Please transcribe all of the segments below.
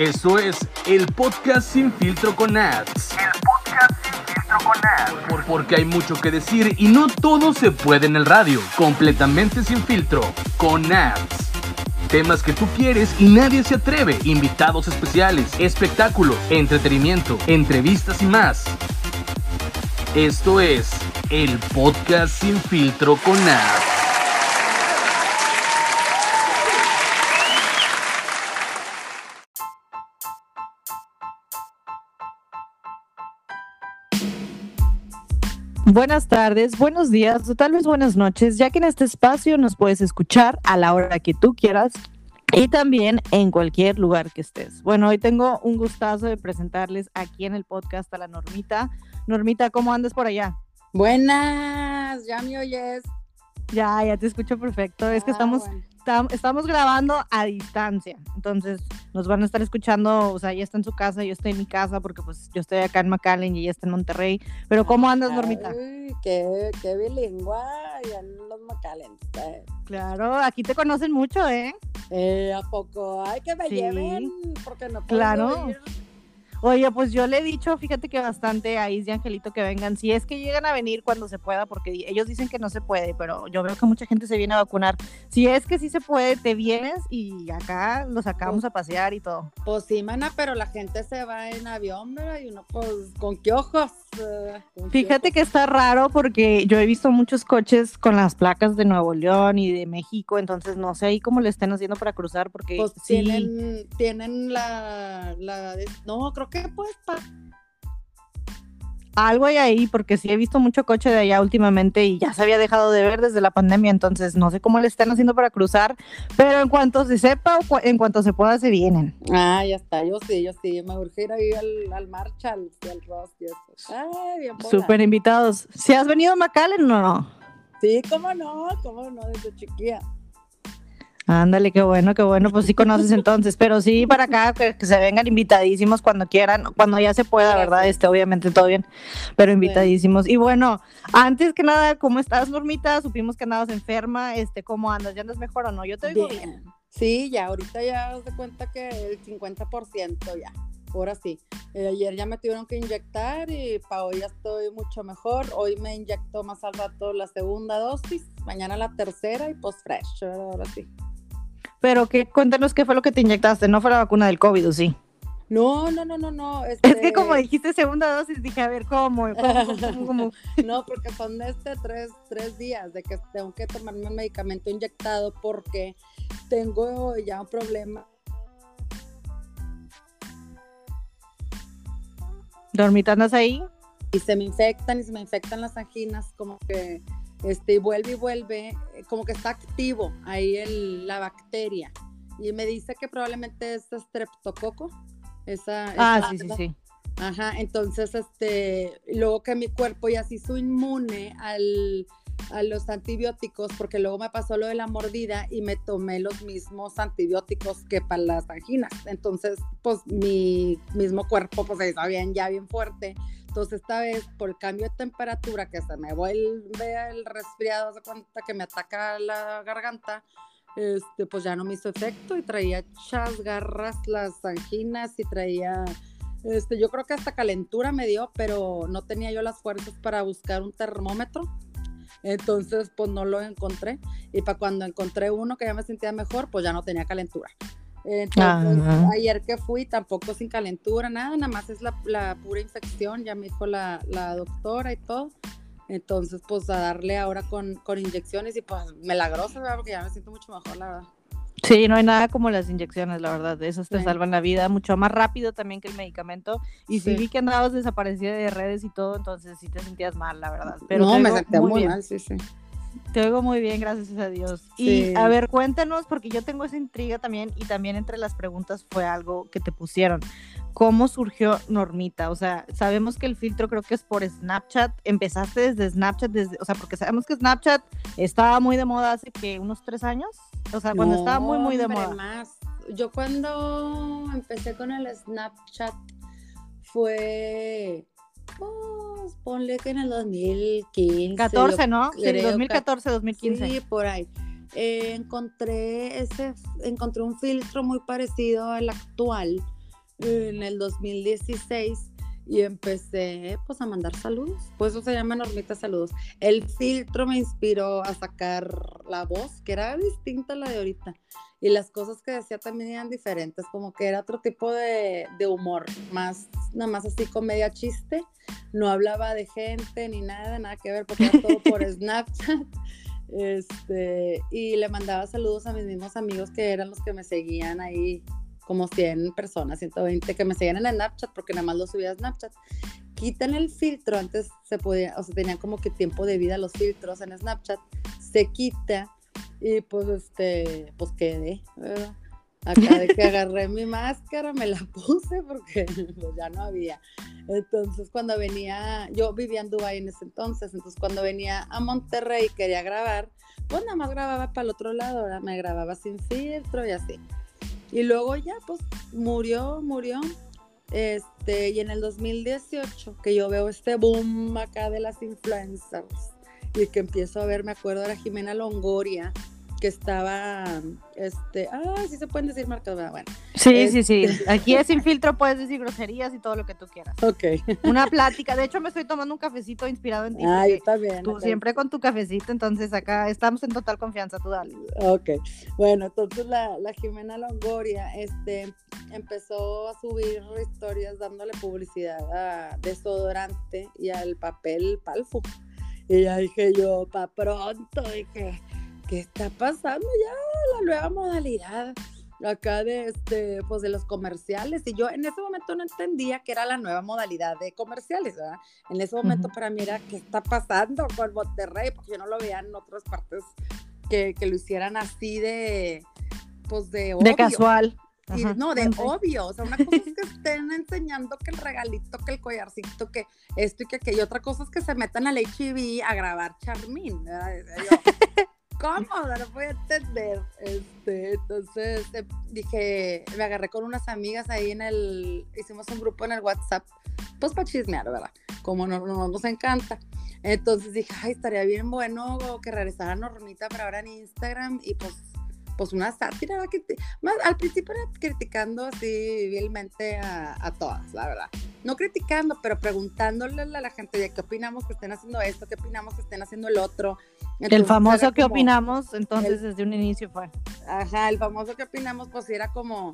Eso es el podcast sin filtro con ads. El podcast sin filtro con ads. Por- porque hay mucho que decir y no todo se puede en el radio. Completamente sin filtro, con ads. Temas que tú quieres y nadie se atreve. Invitados especiales, espectáculos, entretenimiento, entrevistas y más. Esto es el podcast sin filtro con ads. Buenas tardes, buenos días o tal vez buenas noches, ya que en este espacio nos puedes escuchar a la hora que tú quieras y también en cualquier lugar que estés. Bueno, hoy tengo un gustazo de presentarles aquí en el podcast a la Normita. Normita, ¿cómo andas por allá? Buenas, ya me oyes. Ya, ya te escucho perfecto. Es que Ah, estamos, bueno. Tam- estamos grabando a distancia. Entonces nos van a estar escuchando, o sea, ella está en su casa, yo estoy en mi casa, porque pues yo estoy acá en McAllen y ella está en Monterrey. Pero ¿cómo andas, Normita? Ay, qué, qué bilingüe, ya en los Macalens. Eh, Claro, aquí te conocen mucho, ¿eh? Eh, ¿A poco? Ay, que me Sí. lleven, porque no puedo Claro. ir. Oye, pues yo le he dicho, fíjate que bastante a Is y Angelito que vengan, si es que llegan a venir cuando se pueda, porque ellos dicen que no se puede, pero yo veo que mucha gente se viene a vacunar. Si es que sí se puede, te vienes y acá los sacamos a pasear y todo. Pues sí, mana, pero la gente se va en avión, ¿verdad? Y uno, pues, ¿con qué ojos? Eh, ¿con qué Fíjate ojos? que está raro porque yo he visto muchos coches con las placas de Nuevo León y de México, entonces no sé ahí cómo le estén haciendo para cruzar, porque Pues sí, tienen, tienen la, la no, creo que pues pa- algo hay ahí, porque sí he visto mucho coche de allá últimamente y ya se había dejado de ver desde la pandemia, entonces no sé cómo le están haciendo para cruzar, pero en cuanto se sepa o cu- en cuanto se pueda, se vienen. Ah, ya está, yo sí, yo sí, me urge ir ahí al, al Marshall y al Ross y eso. Ay, bien. Súper invitados. ¿Si has venido a McAllen o no? Sí, cómo no, cómo no, desde chiquilla. Ándale, qué bueno, qué bueno, pues sí conoces entonces, pero sí para acá, que, que se vengan invitadísimos cuando quieran, cuando ya se pueda, ¿verdad? Este, obviamente todo bien, pero invitadísimos. Y bueno, antes que nada, ¿cómo estás, Normita? Supimos que andabas enferma, este, ¿cómo andas? ¿Ya andas mejor o no? Yo te digo bien. Bien. Sí, ya, ahorita ya os de cuenta que el 50% ya, ahora sí. Eh, ayer ya me tuvieron que inyectar y para hoy ya estoy mucho mejor. Hoy me inyectó más al rato la segunda dosis, mañana la tercera y post fresh, ahora sí. Pero que cuéntanos qué fue lo que te inyectaste, no fue la vacuna del COVID, ¿o sí? No, no, no, no, no. Es que como dijiste segunda dosis, dije, a ver, ¿cómo? ¿Cómo? ¿Cómo? ¿Cómo? No, porque son este tres, tres días de que tengo que tomarme un medicamento inyectado porque tengo ya un problema. Normita, ¿andas ahí? y se me infectan y se me infectan las anginas, como que este, y vuelve y vuelve, eh, como que está activo ahí el, la bacteria. Y me dice que probablemente es streptococo. Esa, Ah, esa- sí, sí, sí. Ajá, entonces, este, luego que mi cuerpo ya se hizo inmune al, a los antibióticos, porque luego me pasó lo de la mordida y me tomé los mismos antibióticos que para las anginas. Entonces, pues mi mismo cuerpo, pues hizo bien, ya bien fuerte. Entonces, esta vez, por el cambio de temperatura, que se me vuelve el resfriado, se cuenta que me ataca la garganta, este, pues ya no me hizo efecto y traía hechas garras las anginas y traía este, yo creo que hasta calentura me dio, pero no tenía yo las fuerzas para buscar un termómetro. Entonces, pues no lo encontré. Y para cuando encontré uno que ya me sentía mejor, pues ya no tenía calentura. Entonces, Ajá. ayer que fui, tampoco sin calentura, nada, nada más es la, la pura infección, ya me dijo la, la doctora y todo. Entonces, pues a darle ahora con, con inyecciones y pues milagroso, ¿verdad? Porque ya me siento mucho mejor, la verdad. Sí, no hay nada como las inyecciones, la verdad. Esas te Sí. salvan la vida mucho más rápido también que el medicamento. Y sí, Sí. vi que andabas desaparecida de redes y todo, entonces sí te sentías mal, la verdad. Pero no, me sentía muy, mal, sí, sí. Te oigo muy bien, gracias a Dios. Y a ver, cuéntanos, porque yo tengo esa intriga también, y también entre las preguntas fue algo que te pusieron. ¿Cómo surgió Normita? O sea, sabemos que el filtro creo que es por Snapchat. Empezaste desde Snapchat, desde, o sea, porque sabemos que Snapchat estaba muy de moda hace que unos tres años. O sea, cuando estaba muy, muy de hombre, moda. más. Yo cuando empecé con el Snapchat fue, pues, ponle que en el 2015. 14, yo ¿no? Sí, creo, 2014, 2015. Sí, por ahí. Eh, encontré ese, encontré un filtro muy parecido al actual, en el 2016 y empecé pues a mandar saludos. Pues eso se llama Normita Saludos. El filtro me inspiró a sacar la voz, que era distinta a la de ahorita. Y las cosas que decía también eran diferentes, como que era otro tipo de, de humor, más, nada más así comedia chiste. No hablaba de gente ni nada, nada que ver, porque era todo por Snapchat. Este, y le mandaba saludos a mis mismos amigos que eran los que me seguían ahí como 100 personas, 120 que me seguían en Snapchat porque nada más lo subía a Snapchat. Quitan el filtro, antes se podía, o sea, tenían como que tiempo de vida los filtros en Snapchat, se quita y pues este, pues quedé, ¿verdad? Acá de que agarré mi máscara, me la puse porque pues, ya no había. Entonces cuando venía, yo vivía en Dubái en ese entonces, entonces cuando venía a Monterrey y quería grabar, pues nada más grababa para el otro lado, ¿verdad? me grababa sin filtro y así. Y luego ya, pues murió, murió. Este, y en el 2018, que yo veo este boom acá de las influencers y que empiezo a ver, me acuerdo, era Jimena Longoria, que estaba, este, ah, sí se pueden decir marcas, bueno. Sí, sí, sí. Este- Aquí es sin filtro, puedes decir groserías y todo lo que tú quieras. Ok. Una plática. De hecho, me estoy tomando un cafecito inspirado en ti. Ah, yo también. Tú siempre con tu cafecito, entonces acá estamos en total confianza, tú dale. Ok, bueno, entonces la, la Jimena Longoria este, empezó a subir historias dándole publicidad a desodorante y al papel palfo. Y ya dije yo, pa' pronto, dije, ¿qué está pasando ya? La nueva modalidad acá de, este, pues de los comerciales. Y yo en ese momento no entendía que era la nueva modalidad de comerciales, ¿verdad? En ese momento Ujú. para mí era, ¿qué está pasando con Monterrey? Porque yo no lo veía en otras partes que, que lo hicieran así de, pues de obvio. De casual. Y Ajá, no, de sí. obvio. O sea, una cosa es que estén enseñando que el regalito, que el collarcito, que esto y que aquello. Otra cosa es que se metan al HIV a grabar Charmín. yo, No voy a entender. Este, entonces eh, dije, me agarré con unas amigas ahí en el, hicimos un grupo en el WhatsApp, pues para chismear, ¿verdad? Como no, no- nos encanta. Entonces dije, ay, estaría bien bueno que regresara Normita para ahora en Instagram y pues, pues una sátira, que te- más, al principio era criticando así vilmente a todas, la verdad. No criticando, pero preguntándole a la gente de qué opinamos que estén haciendo esto, qué opinamos que estén haciendo el otro. El famoso como- opinamos, entonces desde un inicio fue. Ajá, el famoso que opinamos, pues sí era como,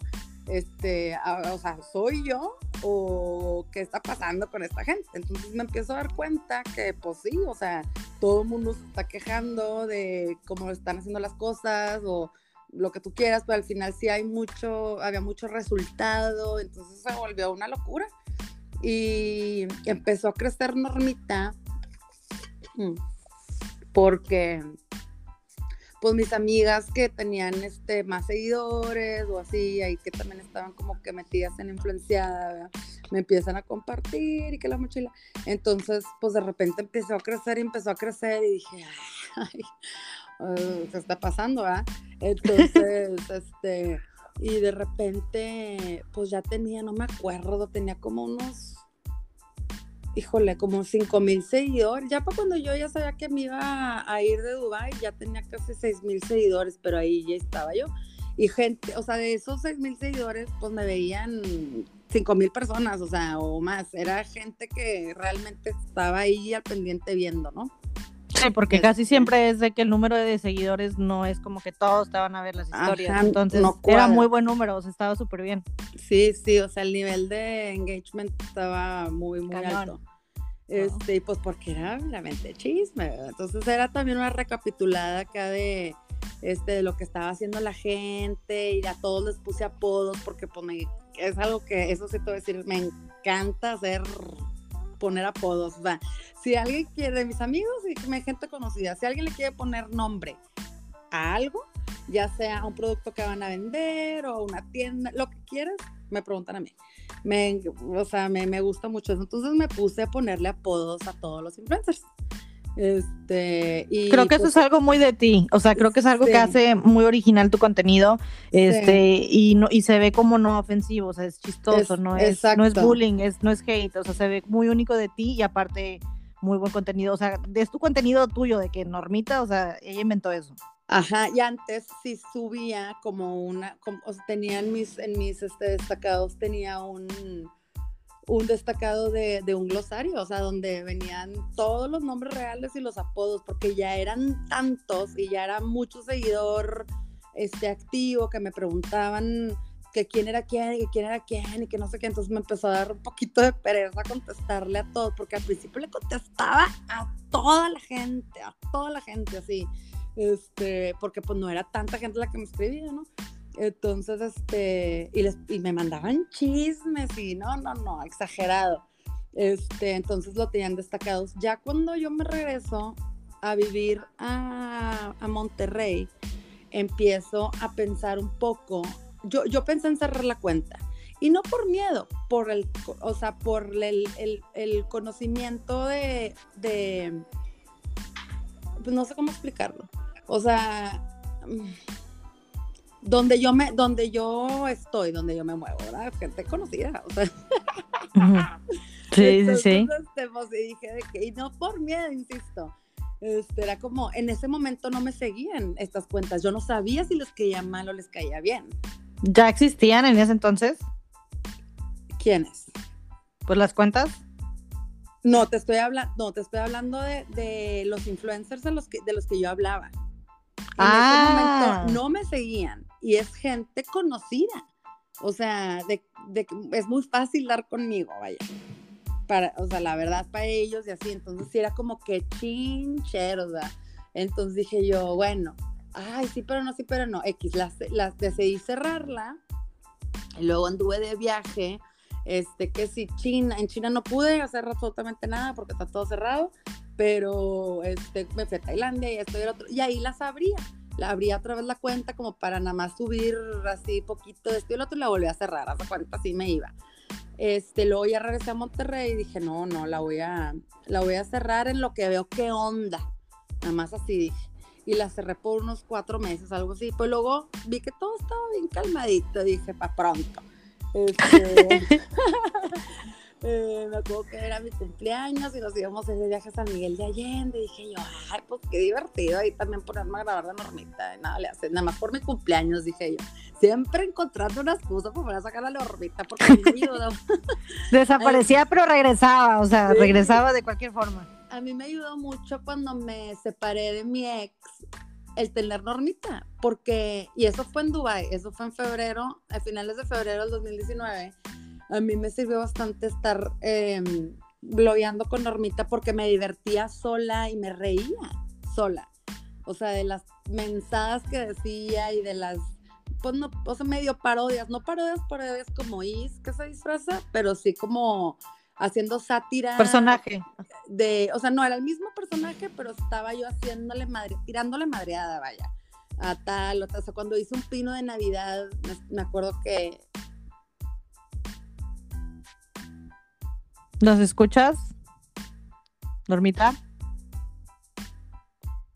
este, a- o sea, ¿soy yo o qué está pasando con esta gente? Entonces me empiezo a dar cuenta que, pues sí, o sea, todo el mundo se está quejando de cómo están haciendo las cosas o lo que tú quieras, pero al final sí hay mucho, había mucho resultado, entonces se volvió una locura. Y empezó a crecer Normita mm, porque pues mis amigas que tenían este más seguidores o así, ahí que también estaban como que metidas en influenciada, ¿verdad? me empiezan a compartir y que la mochila. Entonces, pues de repente empezó a crecer y empezó a crecer y dije, ay, eh, ¿qué está pasando? ah?". Entonces, este, y de repente, pues ya tenía, no me acuerdo, tenía como unos híjole, como 5 mil seguidores. Ya para cuando yo ya sabía que me iba a ir de Dubai ya tenía casi 6 mil seguidores, pero ahí ya estaba yo. Y gente, o sea, de esos 6 mil seguidores, pues me veían 5 mil personas, o sea, o más. Era gente que realmente estaba ahí al pendiente viendo, ¿no? Sí, porque Este- casi siempre es de que el número de seguidores no es como que todos te van a ver las historias. Ajá, entonces no era muy buen número, o sea, estaba súper bien. Sí, sí, o sea, el nivel de engagement estaba muy, muy Cañón. alto. Este, y pues porque era realmente chisme, ¿verdad? Entonces era también una recapitulada acá de, este, de lo que estaba haciendo la gente y a todos les puse apodos porque pues me, es algo que, eso sí te voy a decir, me encanta hacer, poner apodos. O sea, si alguien quiere, de mis amigos y mi gente conocida, si alguien le quiere poner nombre a algo, ya sea un producto que van a vender o una tienda, lo que quieras, me preguntan a mí. O sea, me, me gusta mucho eso. Entonces me puse a ponerle apodos a todos los influencers. Este, y Creo que eso pues, es algo muy de ti, o sea, creo que es algo Sí. que hace muy original tu contenido, este, y no, y se ve como no ofensivo, o sea, es chistoso, Es- no es, no es exacto. bullying, es, no es hate, o sea, se ve muy único de ti y aparte muy buen contenido, o sea, es tu contenido tuyo, de que Normita, o sea, ella inventó eso. Ajá, y antes sí subía como una, como, o sea, tenía en mis, en mis este, destacados, tenía un, un destacado de, un glosario, o sea, donde venían todos los nombres reales y los apodos, porque ya eran tantos y ya era mucho seguidor este, activo que me preguntaban que quién era quién y que quién era quién y que no sé qué, entonces me empezó a dar un poquito de pereza contestarle a todos, porque al principio le contestaba a toda la gente, a toda la gente así este, porque pues no era tanta gente la que me escribía, ¿no? Entonces, este, y, les, y me mandaban chismes y no, no, no, exagerado. Este, entonces lo tenían destacados. Ya cuando yo me regreso a vivir a, a Monterrey, empiezo a pensar un poco, yo, yo pensé en cerrar la cuenta. Y no por miedo, por el, o sea, por el, el, el conocimiento de, de, pues no sé cómo explicarlo. O sea, donde yo me, donde yo estoy, donde yo me muevo, ¿verdad? Gente conocida, o sea. Sí, sí, sí. Pues, y dije de que, y no por miedo, insisto. Este, era como, en ese momento no me seguían estas cuentas. Yo no sabía si les caía mal o les caía bien. ¿Ya existían en ese entonces? ¿Quiénes? Pues las cuentas. No, te estoy hablando, no, te estoy hablando de, de, los influencers de los que, de los que yo hablaba. En ah. ese momento no me seguían y es gente conocida. O sea, es muy fácil dar conmigo, vaya. Para, o sea, la verdad para ellos y así. Entonces sí era como que chinchero, o. Entonces dije yo, bueno, ay, sí, pero no, sí, pero no. X, las, las decidí cerrarla. Y luego anduve de viaje. Este, que si China, en China no pude hacer absolutamente nada porque está todo cerrado pero este, me fui a Tailandia y estoy otro, y ahí las abría, la abría otra vez la cuenta como para nada más subir así poquito de esto y el otro y la volví a cerrar, hasta cuenta así me iba. Este, luego ya regresé a Monterrey y dije, no, no, la voy a, la voy a cerrar en lo que veo qué onda, nada más así dije. Y la cerré por unos cuatro meses, algo así. Pues luego vi que todo estaba bien calmadito, dije, para pronto. Este, Eh, me acuerdo que era mi cumpleaños y nos íbamos ese viaje a San Miguel de Allende. Y dije yo, ay, pues qué divertido ahí también ponerme a grabar de normita. nada le hace, nada más por mi cumpleaños, dije yo. Siempre encontrando una excusa para sacar a la normita porque me ayudó. Desaparecía, pero regresaba, o sea, regresaba de cualquier forma. A mí me ayudó mucho cuando me separé de mi ex el tener normita, porque, y eso fue en Dubai, eso fue en febrero, a finales de febrero del 2019 a mí me sirvió bastante estar eh, blogueando con Normita porque me divertía sola y me reía sola. O sea, de las mensadas que decía y de las, pues no, o sea, medio parodias, no parodias, parodias como Is, que se disfraza, pero sí como haciendo sátira. Personaje. De, o sea, no era el mismo personaje, pero estaba yo haciéndole madre, tirándole madreada, vaya. A tal, o, sea, cuando hice un pino de Navidad, me acuerdo que ¿Nos escuchas? Normita.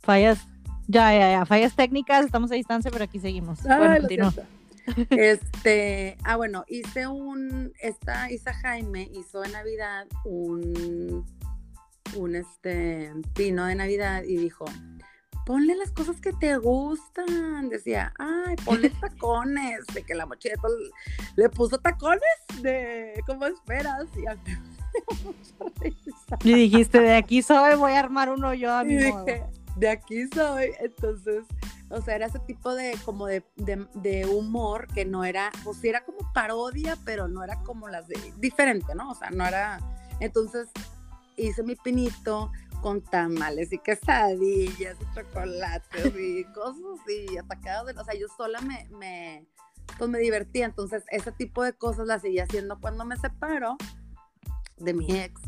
Fallas. Ya, ya, ya. Fallas técnicas, estamos a distancia, pero aquí seguimos. Ah, bueno, Este, ah, bueno, hice un, esta Isa Jaime hizo de Navidad un, un este, pino de Navidad y dijo, ponle las cosas que te gustan. Decía, ay, ponle tacones, de que la mochila le puso tacones de, ¿cómo esperas? Y y dijiste, de aquí soy, voy a armar uno yo a mi modo. de aquí soy. Entonces, o sea, era ese tipo de como de, de, humor que no era, pues sí era como parodia, pero no era como las de, diferente, ¿no? O sea, no era, entonces hice mi pinito con tamales y quesadillas y chocolates y cosas así, atacados de, o sea, yo sola me, me, pues me divertía, entonces ese tipo de cosas las seguía haciendo cuando me separo de mi ex,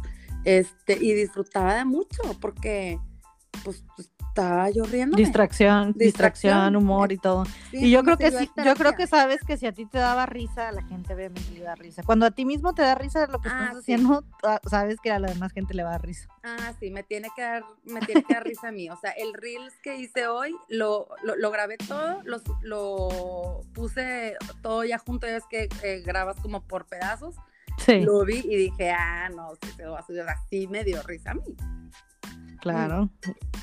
este, y disfrutaba de mucho porque pues, estaba yo riendo. Distracción, distracción, humor y todo. y yo creo que sí, yo creo que sabes que si a ti te daba risa, la gente obviamente le da risa. Cuando a ti mismo te da risa lo que ah, estás haciendo, ah, sabes que a la demás gente le va a dar risa. Ah, sí, me tiene que dar, me tiene que dar risa a mí. O sea, el reels que hice hoy, lo, lo, grabé todo, lo, lo puse todo ya junto, ya es que eh, grabas como por pedazos lo vi y dije, ah, no, se va a subir así, me dio risa a mí. Claro.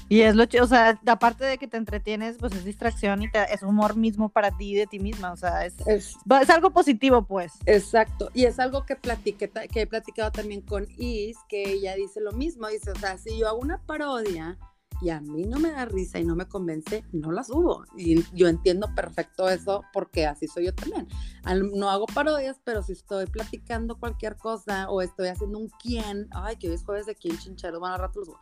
Y es lo, ch- o sea, aparte de que te entretienes, pues es distracción y te- es humor mismo para ti y de ti misma, o sea, es, Es, es algo positivo, pues. Exacto, y es algo que platiqué, que he platicado también con Is, que ella dice lo mismo, dice, o sea, si yo hago una parodia y a mí no me da risa y no me convence, no la subo. Y yo entiendo perfecto eso porque así soy yo también. Al- No hago parodias, pero si estoy platicando cualquier cosa o estoy haciendo un quién, ay, que hoy es jueves de quién chinchero, van a rato los subo.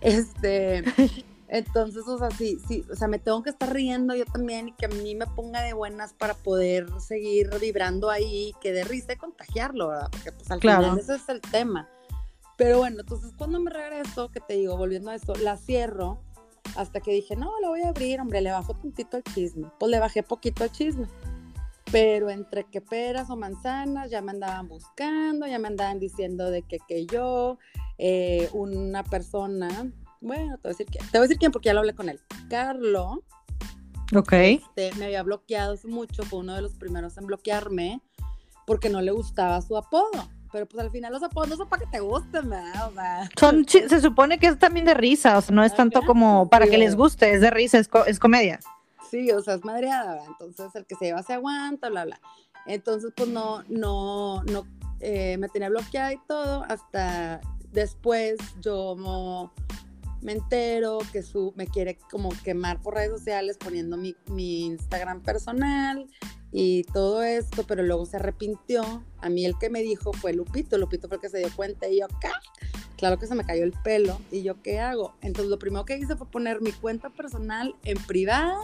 Este, entonces, o sea, sí, sí, o sea, me tengo que estar riendo yo también y que a mí me ponga de buenas para poder seguir vibrando ahí, que de risa y contagiarlo, ¿verdad? Porque pues al Claro. final ese es el tema. Pero bueno, entonces cuando me regreso, que te digo, volviendo a esto, la cierro hasta que dije, no, la voy a abrir, hombre, le bajo tantito al chisme. Pues le bajé poquito al chisme. Pero entre que peras o manzanas, ya me andaban buscando, ya me andaban diciendo de que, que yo, eh, una persona, bueno, te voy a decir quién, te voy a decir quién porque ya lo hablé con él. Carlo, Ok. este, me había bloqueado mucho, fue uno de los primeros en bloquearme porque no le gustaba su apodo. Pero pues al final los apodos no son para que te gusten, ¿verdad? O sea, Son, se supone que es también de risa, o sea, no es tanto como para que les guste, es de risa, es, co- es comedia. sí, o sea, es madreada, ¿verdad? Entonces el que se lleva se aguanta, bla, bla. Entonces, pues no, no, no, eh, me tenía bloqueada y todo, hasta después yo mo- me entero que su, me quiere como quemar por redes sociales poniendo mi, mi Instagram personal y todo esto, pero luego se arrepintió. A mí el que me dijo fue Lupito, Lupito fue el que se dio cuenta y yo, ¿qué? Claro que se me cayó el pelo y yo, ¿qué hago? Entonces lo primero que hice fue poner mi cuenta personal en privada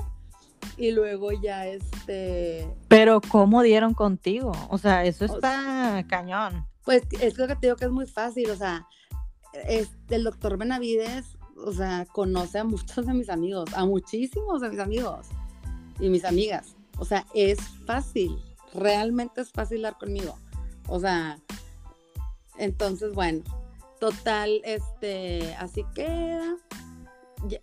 y luego ya este, Pero ¿cómo dieron contigo? O sea, eso O está cañón. Pues es lo que te digo que es muy fácil, o sea, es, el doctor Benavides, o sea, conoce a muchos de mis amigos, a muchísimos de mis amigos y mis amigas. O sea, es fácil, realmente es fácil dar conmigo. O sea, entonces, bueno, total, este, así queda.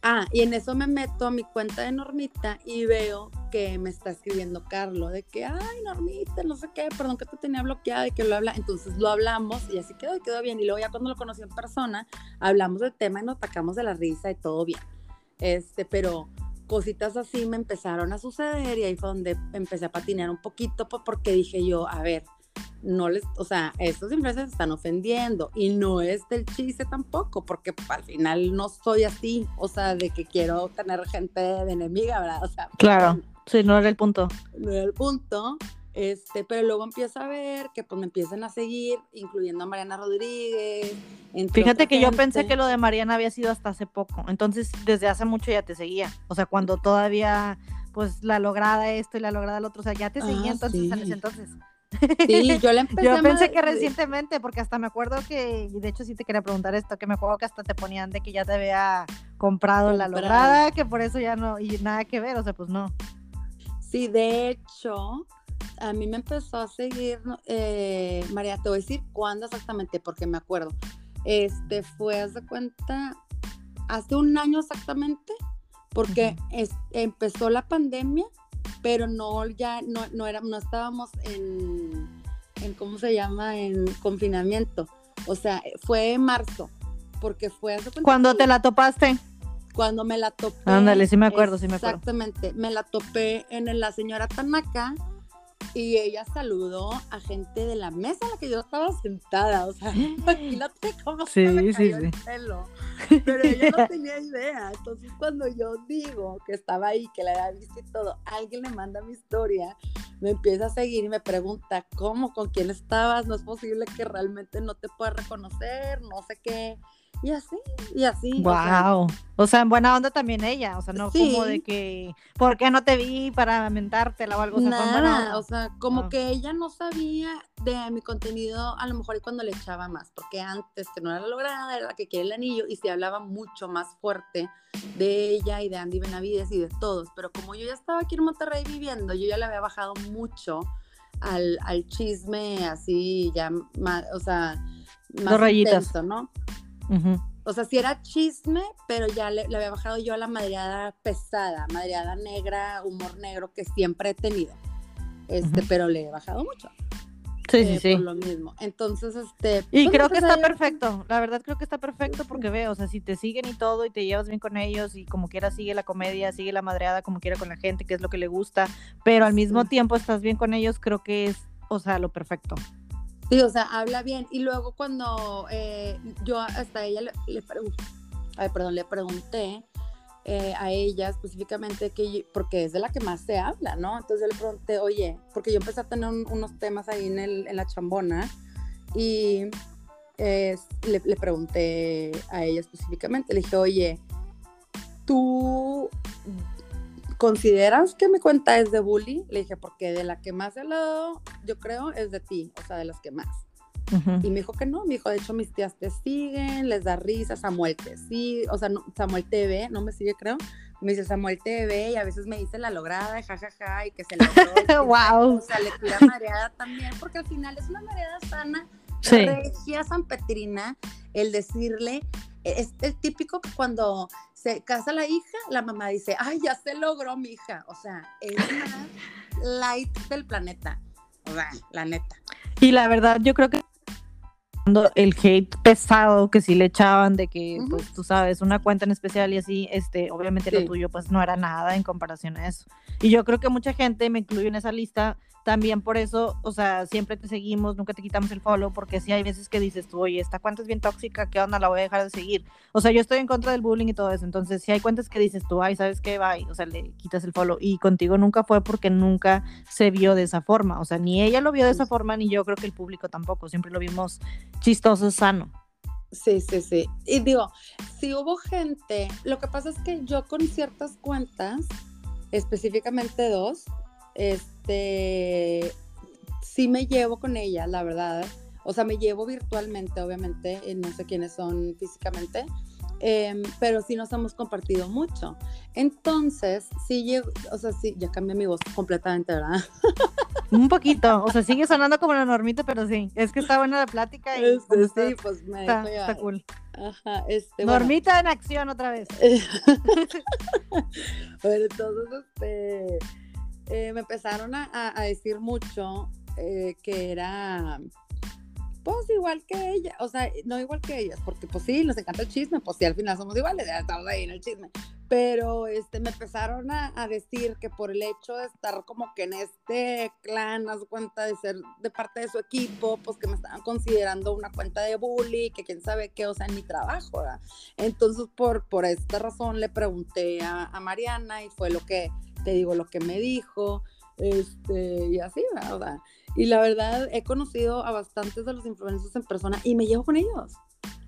Ah, y en eso me meto a mi cuenta de Normita y veo que me está escribiendo Carlos de que, ay, Normita, no sé qué, perdón que te tenía bloqueada y que lo habla. Entonces lo hablamos y así quedó y quedó bien. Y luego ya cuando lo conocí en persona, hablamos del tema y nos atacamos de la risa y todo bien. Este, pero cositas así me empezaron a suceder y ahí fue donde empecé a patinar un poquito pues, porque dije yo, a ver, no les, o sea, estos influencers se están ofendiendo y no es del chiste tampoco, porque al final no soy así, o sea, de que quiero tener gente de enemiga, ¿verdad? O sea, Claro, sí, no era el punto. no era el punto. Este, pero luego empiezo a ver que pues me empiezan a seguir, incluyendo a Mariana Rodríguez. Fíjate que yo pensé que lo de Mariana había sido hasta hace poco, entonces desde hace mucho ya te seguía. O sea, cuando todavía, pues la lograda esto y la lograda el otro, o sea, ya te seguía Ah, entonces en sí. ese entonces. Sí, yo le empecé Yo pensé que recientemente, porque hasta me acuerdo que, y de hecho sí te quería preguntar esto, que me acuerdo que hasta te ponían de que ya te había comprado la lograda, que por eso ya no, y nada que ver, o sea, pues no. Sí, de hecho, a mí me empezó a seguir, eh, María, te voy a decir cuándo exactamente, porque me acuerdo. Este fue, haz de cuenta, hace un año exactamente, porque es- empezó la pandemia, pero no ya, no, no, era, no estábamos en, en, ¿cómo se llama? En confinamiento. O sea, fue en marzo, porque fue hace cuenta Cuando que- te la topaste, cuando me la topé. Ándale, sí me acuerdo, sí me acuerdo. Exactamente, me la topé en la señora Tanaka y ella saludó a gente de la mesa en la que yo estaba sentada. O sea, imagínate cómo se me Sí, sí, cayó sí. el pelo. Pero ella no tenía idea. Entonces, cuando yo digo que estaba ahí, que la había visto y todo, alguien le manda mi historia, me empieza a seguir y me pregunta, ¿cómo? ¿Con quién estabas? No es posible que realmente no te pueda reconocer, no sé qué. Y así, y así. o sea, wow. O sea, en buena onda también ella, o sea, no como de que, ¿por qué no te vi para mentártela o algo? O sea, Nada, o sea, como Ah. que ella no sabía de mi contenido, a lo mejor y cuando le echaba más, porque antes que no era la lograda, era la que quiere el anillo, y se hablaba mucho más fuerte de ella y de Andy Benavides y de todos, pero como yo ya estaba aquí en Monterrey viviendo, yo ya le había bajado mucho al, al chisme así, ya más, o sea, más Dos rayitas. intenso, ¿no? Ujú. O sea, sí era chisme, pero ya le, le había bajado yo a la madreada pesada, madreada negra, humor negro que siempre he tenido. Este, Ujú. pero le he bajado mucho. Sí, sí, eh, sí. por lo mismo. Entonces, este. Y pues, creo que está perfecto, la verdad creo que está perfecto porque ve, o sea, si te siguen y todo y te llevas bien con ellos y como quiera sigue la comedia, sigue la madreada como quiera con la gente, que es lo que le gusta, pero al mismo Sí. tiempo estás bien con ellos, creo que es, o sea, lo perfecto. Sí, o sea, habla bien. Y luego cuando eh, yo hasta ella le, pregunté, perdón, le pregunté eh, a ella específicamente que porque es de la que más se habla, ¿no? Entonces yo le pregunté, oye, porque yo empecé a tener un- unos temas ahí en, el, en la chambona y eh, le pregunté a ella específicamente, le dije, oye, ¿tú consideras que mi cuenta es de bully? Le dije, porque de la que más he hablado, yo creo, es de ti, o sea, de las que más. Y me dijo que no, me dijo, de hecho mis tías te siguen, les da risa, Samuel te sigue, o sea, no, Samuel TV, no me sigue creo, me dice Samuel TV y a veces me dice la lograda, jajaja, y que se logró. Guau. O sea, le tira mareada también, porque al final es una mareada sana, Sí. regia sanpetrina, el decirle, es el típico que cuando se casa la hija, la mamá dice, ay, ya se logró mi hija, o sea, es más light del planeta, o sea, la neta. Y la verdad, yo creo que cuando el hate pesado que sí le echaban de que, pues tú sabes, una cuenta en especial y así, este, obviamente Sí. lo tuyo pues no era nada en comparación a eso. Y yo creo que mucha gente, me incluyo en esa lista, también por eso, o sea, siempre te seguimos, nunca te quitamos el follow, porque sí hay veces que dices tú, oye, esta cuenta es bien tóxica, ¿qué onda? La voy a dejar de seguir. O sea, yo estoy en contra del bullying y todo eso, entonces si hay cuentas que dices tú, ay, ¿sabes qué? Bye, o sea, le quitas el follow. Y contigo nunca fue porque nunca se vio de esa forma, o sea, ni ella lo vio de esa forma, ni yo creo que el público tampoco, siempre lo vimos chistoso, sano. Sí, sí, sí. Y digo, si hubo gente, lo que pasa es que yo con ciertas cuentas, específicamente dos, este, sí me llevo con ellas, la verdad. O sea, me llevo virtualmente, obviamente, y no sé quiénes son físicamente, em, pero sí nos hemos compartido mucho. Entonces, sí llego, o sea, sí, ya cambié mi voz completamente, ¿verdad? Un poquito, o sea, sigue sonando como la normita, pero sí, es que está buena la plática y Este, como sí, está, pues me está- está cool. Ajá, este, bueno. Normita en acción otra vez. Bueno, entonces, este, eh, me empezaron a, a- decir mucho eh, que era, pues igual que ella, o sea, no igual que ellas, porque pues sí, nos encanta el chisme, pues sí, al final somos iguales, ya estamos ahí en el chisme, pero este, me empezaron a, a decir que por el hecho de estar como que en este clan, haz cuenta de ser de parte de su equipo, pues que me estaban considerando una cuenta de bully, que quién sabe qué, o sea, en mi trabajo. Entonces, por, por esta razón le pregunté a, a Mariana y fue lo que, te digo, lo que me dijo, este, y así, ¿verdad? Y la verdad, he conocido a bastantes de los influencers en persona y me llevo con ellos.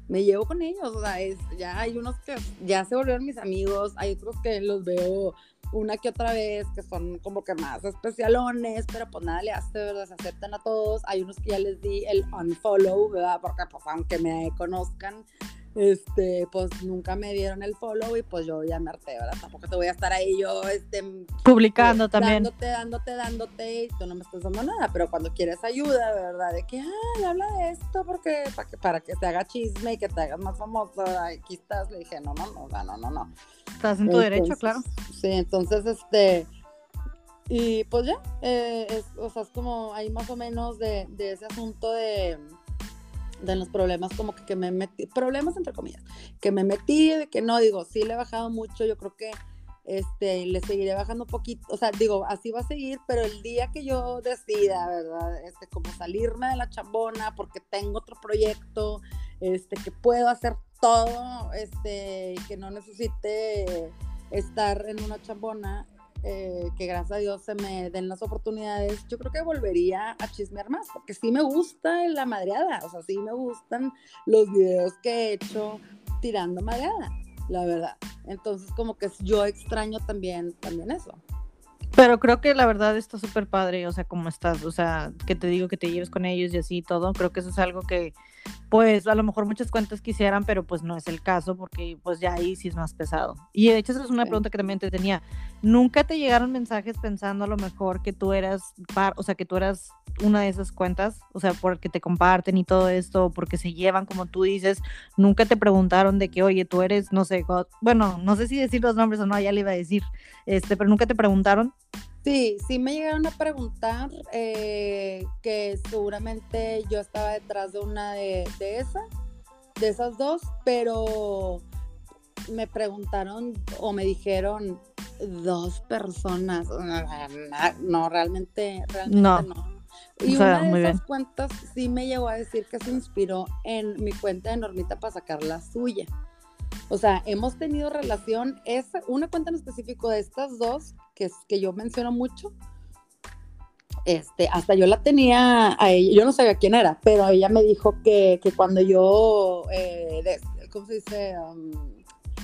Me llevo con ellos, o sea, es, ya hay unos que ya se volvieron mis amigos, hay otros que los veo una que otra vez, que son como que más especialones, pero pues nada le hace, ¿verdad? Se aceptan a todos. Hay unos que ya les di el unfollow, ¿verdad? Porque pues aunque me conozcan, este, pues nunca me dieron el follow y pues yo ya me harté, ¿verdad? Tampoco te voy a estar ahí yo, este, Publicando eh, también. Dándote, dándote, dándote y tú no me estás dando nada, pero cuando quieres ayuda, ¿verdad? De que, ah, habla de esto porque para que, para que te haga chisme y que te hagas más famoso, aquí estás. Le dije, no, no, no, no, no, no. Estás en tu derecho, claro. Sí, entonces, este, y pues ya, eh, es, o sea, es como ahí más o menos de, de ese asunto de, de los problemas como que, que me metí, problemas entre comillas, que me metí, de que no, digo, sí le he bajado mucho, yo creo que este, le seguiré bajando un poquito, o sea, digo, así va a seguir, pero el día que yo decida, ¿verdad? Este, como salirme de la chambona porque tengo otro proyecto, este, que puedo hacer todo, este, que no necesite estar en una chambona, eh, que gracias a Dios se me den las oportunidades, yo creo que volvería a chismear más, porque sí me gusta la madreada, o sea, sí me gustan los videos que he hecho tirando madreada, la verdad. Entonces, como que yo extraño también, también eso. Pero creo que la verdad está súper padre, o sea, como estás, o sea, que te digo que te lleves con ellos y así y todo, creo que eso es algo que, pues, a lo mejor muchas cuentas quisieran, pero pues no es el caso, porque pues ya ahí sí es más pesado. Y de hecho, esa es una pregunta que también te tenía. ¿Nunca te llegaron mensajes pensando a lo mejor que tú eras, par, o sea, que tú eras una de esas cuentas, o sea, porque te comparten y todo esto, porque se llevan, como tú dices, nunca te preguntaron de que, oye, tú eres, no sé, God- bueno, no sé si decir los nombres o no, ya le iba a decir, este, pero nunca te preguntaron. Sí, sí me llegaron a preguntar eh, que seguramente yo estaba detrás de una de, de esas, de esas dos, pero me preguntaron o me dijeron dos personas. No, realmente, realmente No. no. Y O sea, una de bien. esas cuentas sí me llegó a decir que se inspiró en mi cuenta de Normita para sacar la suya. O sea, hemos tenido relación, es una cuenta en específico de estas dos, que, que yo menciono mucho. Este, hasta yo la tenía a ella, yo no sabía quién era, pero ella me dijo que, que cuando yo, eh, ¿cómo se dice? Um,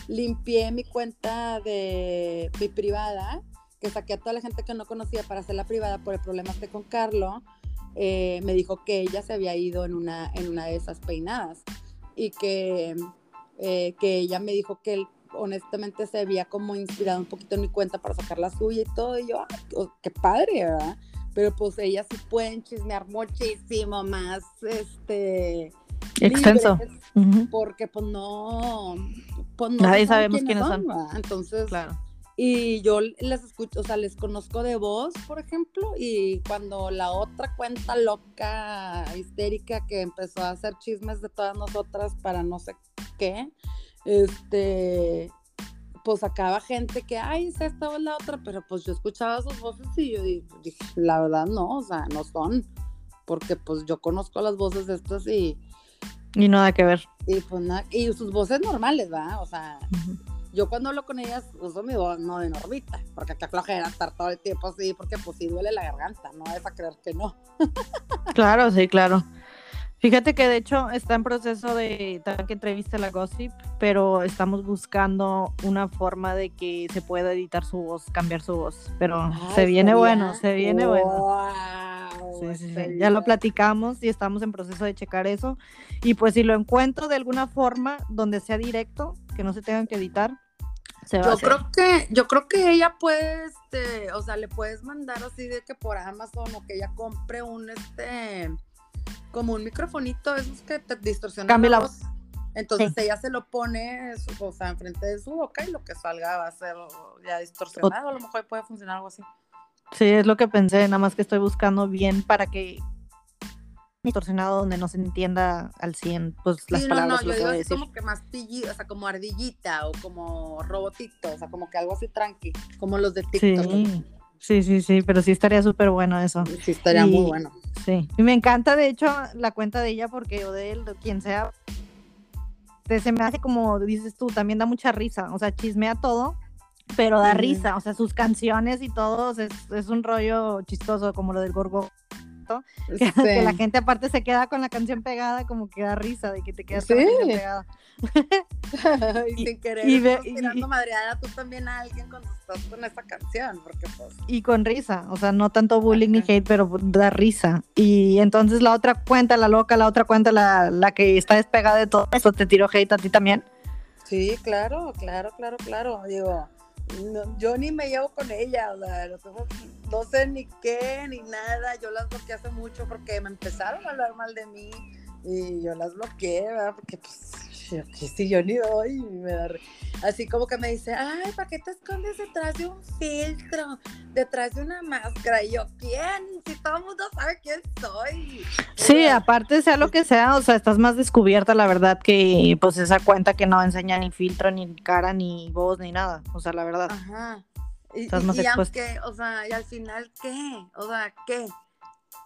limpié mi cuenta de mi privada, que saqué a toda la gente que no conocía para hacerla privada por el problema este con Carlo, eh, me dijo que ella se había ido en una, en una de esas peinadas y que, eh, que ella me dijo que él honestamente se había como inspirado un poquito en mi cuenta para sacar la suya y todo, y yo, "Ah, qué- qué padre, ¿verdad? Pero pues ellas sí pueden chismear muchísimo más, este... Extenso. libres, porque pues no, pues no Nadie sabemos quiénes son. Entonces, Claro. y yo les escucho, o sea, les conozco de voz, por ejemplo, y cuando la otra cuenta loca, histérica, que empezó a hacer chismes de todas nosotras para no sé qué, este, pues sacaba gente que, ay, es esta o es la otra, pero pues yo escuchaba sus voces y yo di- dije, la verdad no, o sea, no son, porque pues yo conozco las voces estas y, Y nada que ver. y pues nada, y sus voces normales, ¿va? O sea, yo cuando hablo con ellas uso mi voz no de normita, porque qué flojera estar todo el tiempo así, porque pues sí duele la garganta, no es a creer que no. Claro, sí, claro. Fíjate que de hecho está en proceso de también que entreviste la gossip, pero estamos buscando una forma de que se pueda editar su voz, cambiar su voz. Pero Ay, se viene estaría- bueno, se viene bueno. Guau, Sí, sí, sí. Ya lo platicamos y estamos en proceso de checar eso. Y pues si lo encuentro de alguna forma donde sea directo, que no se tengan que editar, se va a Yo hacer. creo que, yo creo que ella puede, este, o sea, le puedes mandar así de que por Amazon o que ella compre un, este, como un microfonito, esos que te distorsionan Cambia la voz. Entonces ella se lo pone, o sea, enfrente de su boca y lo que salga va a ser ya distorsionado. A lo mejor puede funcionar algo así. Sí, es lo que pensé, nada más que estoy buscando bien para que distorsionado donde no se entienda al 100 pues las sí, no, palabras no, yo digo así decir. como que más pilli, o sea, como ardillita o como robotito, o sea, como que algo así tranqui, como los de TikTok. Sí, sí, sí, sí, pero sí estaría súper bueno eso. Sí, estaría muy bueno. Sí, y me encanta de hecho la cuenta de ella porque o de él, de quien sea, se me hace como dices tú, también da mucha risa, o sea, chismea todo, pero da risa, o sea, sus canciones y todo es, es un rollo chistoso como lo del gorgo. Que, que la Sí. gente aparte se queda con la canción pegada, como que da risa de que te quedas con Sí. la canción pegada. y, Y- sin querer y ve- y- tirando madreada tú también a alguien cuando estás con esa canción, porque pues Y con risa, o sea, no tanto bullying ni hate, pero da risa. Y entonces la otra cuenta, la loca, la otra cuenta, la, la que está despegada de todo eso, te tiró hate a ti también. sí, claro, claro, claro, claro. Digo, no- yo ni me llevo con ella, o sea, no, tengo- no sé ni qué ni nada. Yo las bloqueé hace mucho porque me empezaron a hablar mal de mí y yo las bloqueé, ¿verdad? Porque pues, yo, que si yo ni doy, y me da re- así como que me dice, ay, ¿para qué te escondes detrás de un filtro, detrás de una máscara? Y yo, ¿quién? Si todo el mundo sabe quién soy. Sí, aparte sea lo que sea, o sea, estás más descubierta, la verdad, que pues esa cuenta que no enseña ni filtro, ni cara, ni voz, ni nada. O sea, la verdad. Ajá. Y, Estás y- más y expuesta. aunque, o sea, y al final, ¿qué? O sea, ¿qué?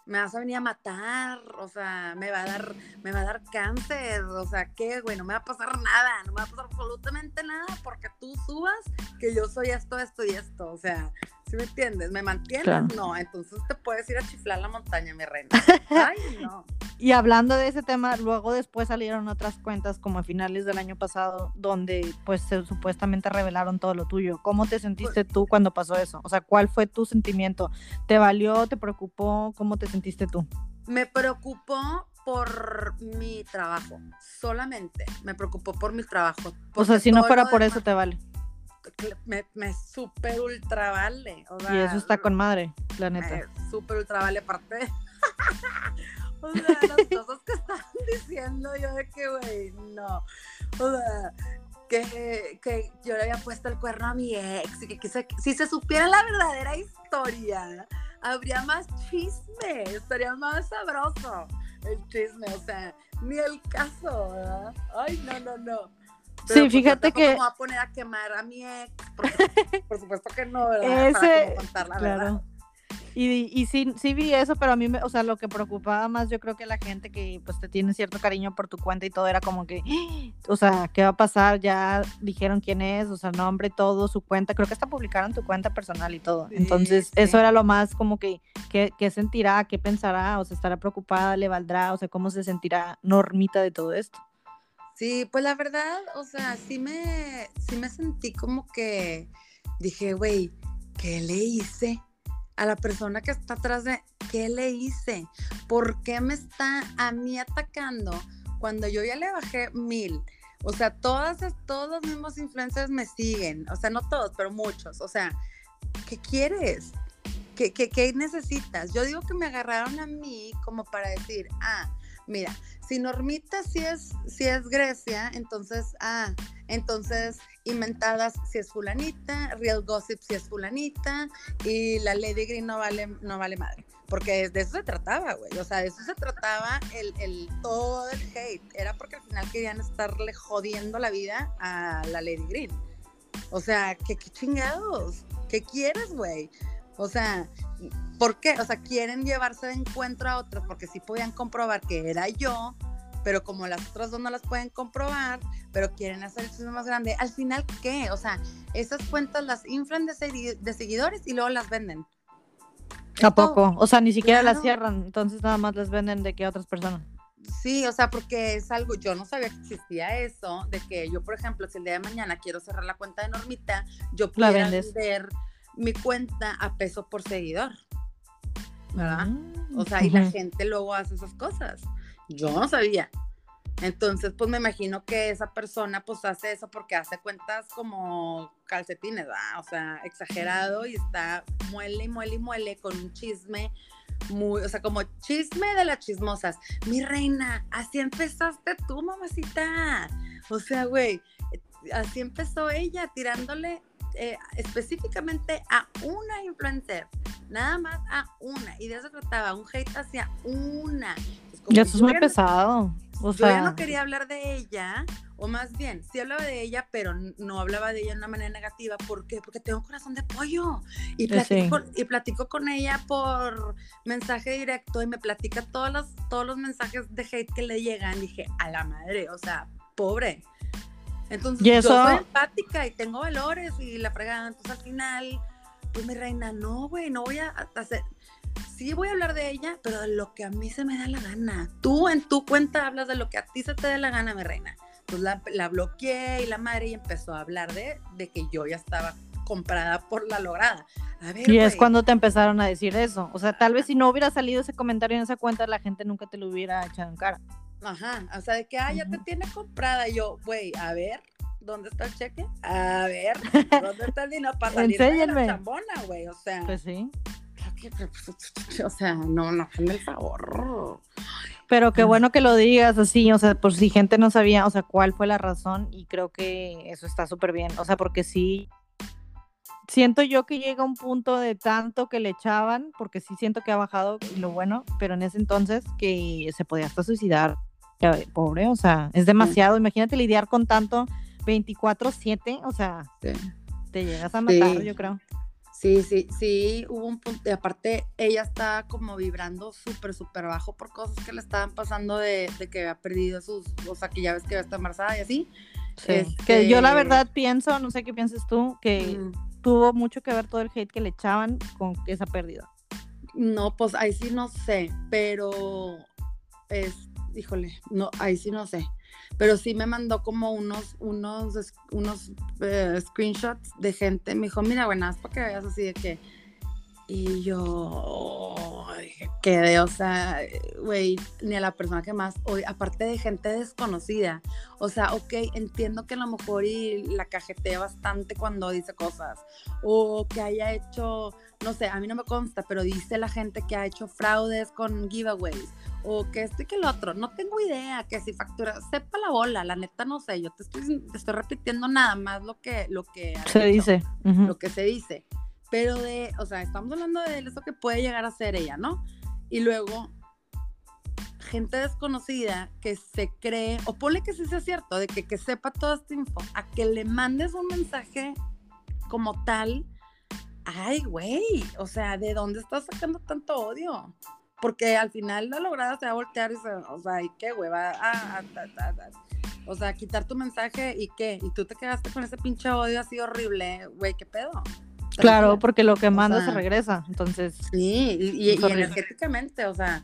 Me vas a venir a matar, o sea, me va a dar, me va a dar cáncer, o sea, ¿qué, güey? No me va a pasar nada, no me va a pasar absolutamente nada porque tú subas que yo soy esto, esto y esto, o sea, ¿sí me entiendes? ¿Me mantienes? Claro. No, entonces te puedes ir a chiflar la montaña, mi reina. Ay, no. Y hablando de ese tema, luego después salieron otras cuentas como a finales del año pasado, donde pues se, supuestamente revelaron todo lo tuyo. ¿Cómo te sentiste tú cuando pasó eso? O sea, ¿cuál fue tu sentimiento? ¿Te valió? ¿Te preocupó? ¿Cómo te sentiste tú? Me preocupó por mi trabajo, solamente me preocupó por mi trabajo. O sea, si no fuera por demás- eso te vale. Me, me super ultra vale. O sea, Y eso está con madre, la neta. me super ultra vale aparte. o sea, las cosas que estaban diciendo yo de que, güey, no. O sea, que, que yo le había puesto el cuerno a mi ex y que quise- si se supiera la verdadera historia, habría más chisme, estaría más sabroso el chisme, o sea, ni el caso, ¿verdad? Ay, no, no, no. Sí, pues, fíjate que- me voy a poner a quemar a mi ex, porque, por supuesto que no, ¿verdad? Para Ese- como contar la verdad. Claro. Y, y sí, sí vi eso, pero a mí, me, o sea, lo que preocupaba más, yo creo que la gente que pues te tiene cierto cariño por tu cuenta y todo era como que, o sea, ¿qué va a pasar? Ya dijeron quién es, o sea, nombre, todo, su cuenta, creo que hasta publicaron tu cuenta personal y todo. Sí, Entonces, sí. eso era lo más como que, ¿qué, qué sentirá? ¿Qué pensará? O sea, ¿estará preocupada? ¿Le valdrá? O sea, ¿cómo se sentirá Normita de todo esto? Sí, pues la verdad, o sea, sí me, sí me sentí como que dije, güey, ¿qué le hice a la persona que está atrás de, qué le hice? ¿Por qué me está a mí atacando cuando yo ya le bajé mil? O sea, todas, todos los mismos influencers me siguen, o sea, no todos, pero muchos, o sea, ¿qué quieres? ¿Qué, qué, qué necesitas? Yo digo que me agarraron a mí como para decir, ah, mira, si Normita sí es, si es Grecia, entonces, ah, entonces Inventadas si es fulanita, Real Gossip si es fulanita, y la Lady Green no vale, no vale madre. Porque de eso se trataba, güey. O sea, de eso se trataba el, el, todo el hate. Era porque al final querían estarle jodiendo la vida a la Lady Green. O sea, ¿qué, qué chingados? ¿Qué quieres, güey? O sea, ¿por qué? O sea, quieren llevarse de encuentro a otros porque sí podían comprobar que era yo, pero como las otras dos no las pueden comprobar, pero quieren hacer el chisme más grande. Al final, ¿qué? O sea, esas cuentas las inflan de, segui- de seguidores y luego las venden. Tampoco, o sea, ni siquiera las cierran, entonces nada más les venden de que a otras personas. Sí, o sea, porque es algo, yo no sabía que existía eso, de que yo, por ejemplo, si el día de mañana quiero cerrar la cuenta de Normita, yo pudiera vender mi cuenta a peso por seguidor, ¿verdad? Mm, O sea, y la gente luego hace esas cosas. Yo no sabía. Entonces, pues me imagino que esa persona pues hace eso porque hace cuentas como calcetines, ¿verdad? O sea, exagerado y está muele y muele y muele con un chisme muy, o sea, como chisme de las chismosas. Mi reina, así empezaste tú, mamacita. O sea, güey, así empezó ella tirándole eh, específicamente a una influencer, nada más a una, y de eso trataba, un hate hacia una. Pues, Ya eso es muy pesado. O yo ya no quería hablar de ella, o más bien, sí hablaba de ella, pero no hablaba de ella de una manera negativa. ¿Por qué? Porque tengo corazón de pollo. Y Eh, platico, sí. y platico con ella por mensaje directo y me platica todos los, todos los mensajes de hate que le llegan. Dije, a la madre, o sea, pobre. Entonces, Y yo eso- soy empática y tengo valores y la fregada. Entonces, al final, pues mi reina, no, güey, no voy a hacer. Sí voy a hablar de ella, pero de lo que a mí se me da la gana. Tú en tu cuenta hablas de lo que a ti se te dé la gana, mi reina. Pues la, la bloqueé y la madre y empezó a hablar de, de que yo ya estaba comprada por la lograda. A ver, y es cuando te empezaron a decir eso. O sea, tal vez si no hubiera salido ese comentario en esa cuenta, la gente nunca te lo hubiera echado en cara. Ajá, o sea, de que, ah, ya te tiene comprada. Y yo, güey, a ver, ¿dónde está el cheque? A ver, ¿dónde está el dinero para salir de la chambona, güey? O sea, Pues sí. o sea, no, no, hazme el favor. Pero qué bueno que lo digas así, o sea, por si gente no sabía, o sea, cuál fue la razón y creo que eso está súper bien, o sea, porque sí, siento yo que llega un punto de tanto que le echaban, porque sí siento que ha bajado y lo bueno, pero en ese entonces que se podía hasta suicidar, que, pobre, o sea, es demasiado, imagínate lidiar con tanto 24/7, o sea, Sí. te llegas a matar, Sí. yo creo. Sí, sí, sí, hubo un punto, y aparte ella estaba como vibrando súper, súper bajo por cosas que le estaban pasando de, de que había perdido sus, o sea, que ya ves que está embarazada y así. Sí. Que yo la Este- verdad pienso, no sé qué piensas tú, que Mm, tuvo mucho que ver todo el hate que le echaban con esa pérdida. No, pues ahí sí no sé, pero es, híjole, no, ahí sí no sé. Pero sí me mandó como unos, unos, unos eh, screenshots de gente. Me dijo, mira, buenas, para que veas así de que. Y yo, quedé, o sea, güey, ni a la persona que más, hoy, aparte de gente desconocida, o sea, ok, entiendo que a lo mejor y la cajetea bastante cuando dice cosas, o que haya hecho, no sé, a mí no me consta, pero dice la gente que ha hecho fraudes con giveaways, o que esto y que el otro, no tengo idea, que si factura, sepa la bola, la neta no sé, yo te estoy, te estoy repitiendo nada más lo que, lo que Se dicho, dice. ujú. lo que se dice, pero de, o sea, estamos hablando de eso que puede llegar a ser ella, ¿no? Y luego, gente desconocida que se cree, o ponle que sí sea cierto, de que, que sepa toda esta info, a que le mandes un mensaje como tal, ay, güey, o sea, ¿de dónde estás sacando tanto odio? Porque al final la lograda se va a voltear y se, o sea, ¿y qué, güey? Va a, a- a- a- a- o sea, quitar tu mensaje y qué, y tú te quedaste con ese pinche odio así horrible, güey, ¿qué pedo? Claro, porque lo que manda se sea, regresa. Entonces, Sí, y, energéticamente, o sea,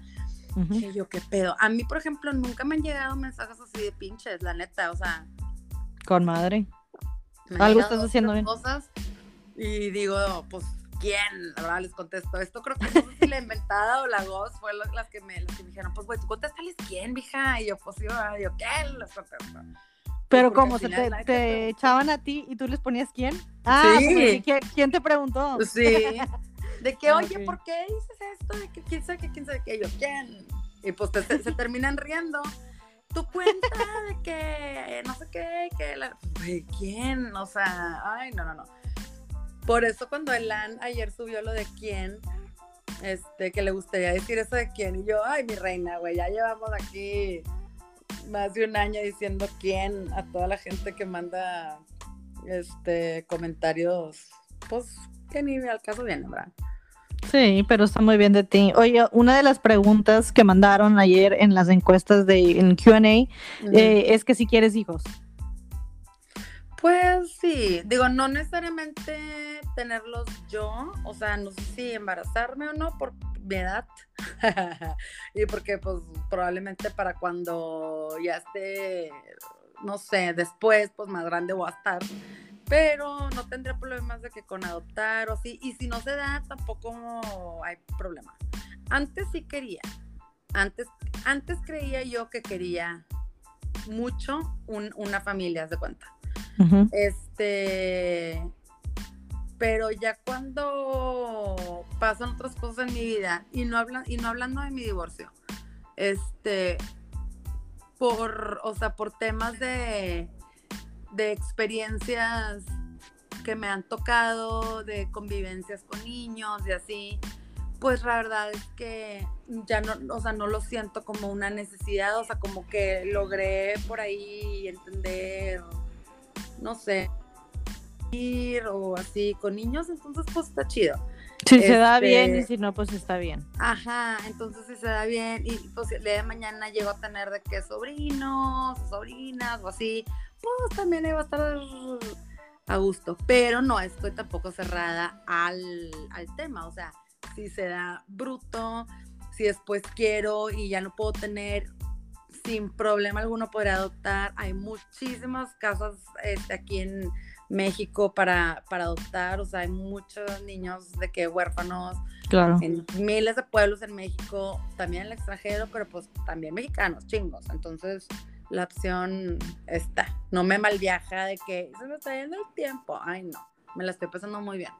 que yo qué pedo. A mí, por ejemplo, nunca me han llegado mensajes así de pinches, la neta, o sea. con madre. Algo estás haciendo bien. Cosas y digo, pues, ¿quién? La verdad les contesto. Esto creo que no sé si la inventada o la voz fue la- las que me, las que me dijeron, pues, güey, tú contéstales quién, mija. Y yo, pues, yo, yo, ¿qué? Les contesto. Pero como se te, echaban a ti y tú les ponías quién. Ah, Sí. que, ¿quién, quién te preguntó? Sí. De que, Ah, oye, ok. ¿por qué dices esto? De que quién sabe qué, quién sabe qué. Y yo, ¿quién? Y pues te- se, se terminan riendo. Tu cuenta de que no sé qué, que la... ¿quién? O sea, ay, no, no, no. Por eso cuando Elan ayer subió lo de quién, este, que le gustaría decir eso de quién, y yo, ay, mi reina, güey, ya llevamos aquí más de un año diciendo quién a toda la gente que manda este comentarios, pues que ni al caso viene, ¿verdad? Sí, pero está muy bien de ti. Oye, una de las preguntas que mandaron ayer en las encuestas de en Q&A eh, es que si quieres hijos. Pues sí, digo, no necesariamente tenerlos yo, o sea, no sé si embarazarme o no por mi edad. y porque pues probablemente para cuando ya esté, no sé, después, pues más grande voy a estar. Pero no tendré problemas de que con adoptar o así. Y si no se da, tampoco hay problema. Antes sí quería. Antes, antes creía yo que quería mucho un- una familia, haz de cuenta. Este, pero ya cuando pasan otras cosas en mi vida y no hablan y no hablando de mi divorcio, este, por, o sea, por temas de, de experiencias que me han tocado, de convivencias con niños y así, pues la verdad es que ya no, o sea, no lo siento como una necesidad, o sea, como que logré por ahí entender no sé, ir o así con niños, entonces pues está chido. Si se da Este- bien y si no, pues está bien. Ajá, entonces si se da bien y pues el día de mañana llego a tener de que sobrinos sobrinas o así, pues también iba a estar a gusto, pero no estoy tampoco cerrada al, al tema, o sea, si se da bruto, si después quiero y ya no puedo tener, sin problema alguno podré adoptar, hay muchísimas casas este, aquí en México para, para adoptar, o sea, hay muchos niños de que huérfanos, Claro. en miles de pueblos en México, también en el extranjero, pero pues también mexicanos, chingos. Entonces, la opción está. No me malviaja de que se me está yendo el tiempo. Ay, no. Me la estoy pasando muy bien.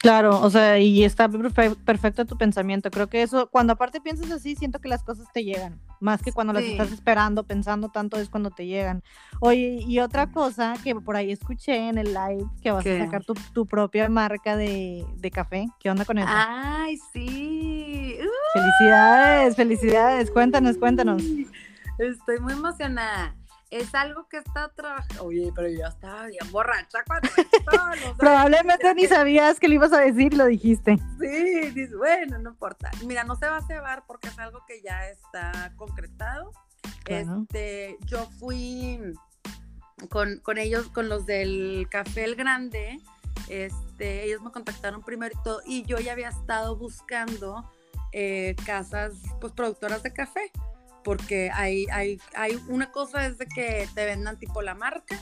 Claro, o sea, y está perfe- perfecto tu pensamiento. Creo que eso, cuando aparte piensas así, siento que las cosas te llegan. Más que cuando las estás esperando, pensando tanto, es cuando te llegan. Oye, y otra cosa que por ahí escuché en el live, que vas ¿Qué? a sacar tu, tu propia marca de, de café. ¿Qué onda con eso? Ay, sí. Uh, Felicidades, felicidades. Cuéntanos, cuéntanos. Estoy muy emocionada. Es algo que está trabajando. Oye, pero yo estaba bien borracha cuando esto. Probablemente ni sabías que le ibas a decir lo dijiste. Sí, dices, bueno, no importa. Mira, no se va a cebar porque es algo que ya está concretado. Claro. Este, yo fui con, con ellos, con los del Café El Grande. Este, ellos me contactaron primero y todo, y yo ya había estado buscando eh, casas, pues productoras de café, porque hay, hay, hay una cosa es de que te vendan tipo la marca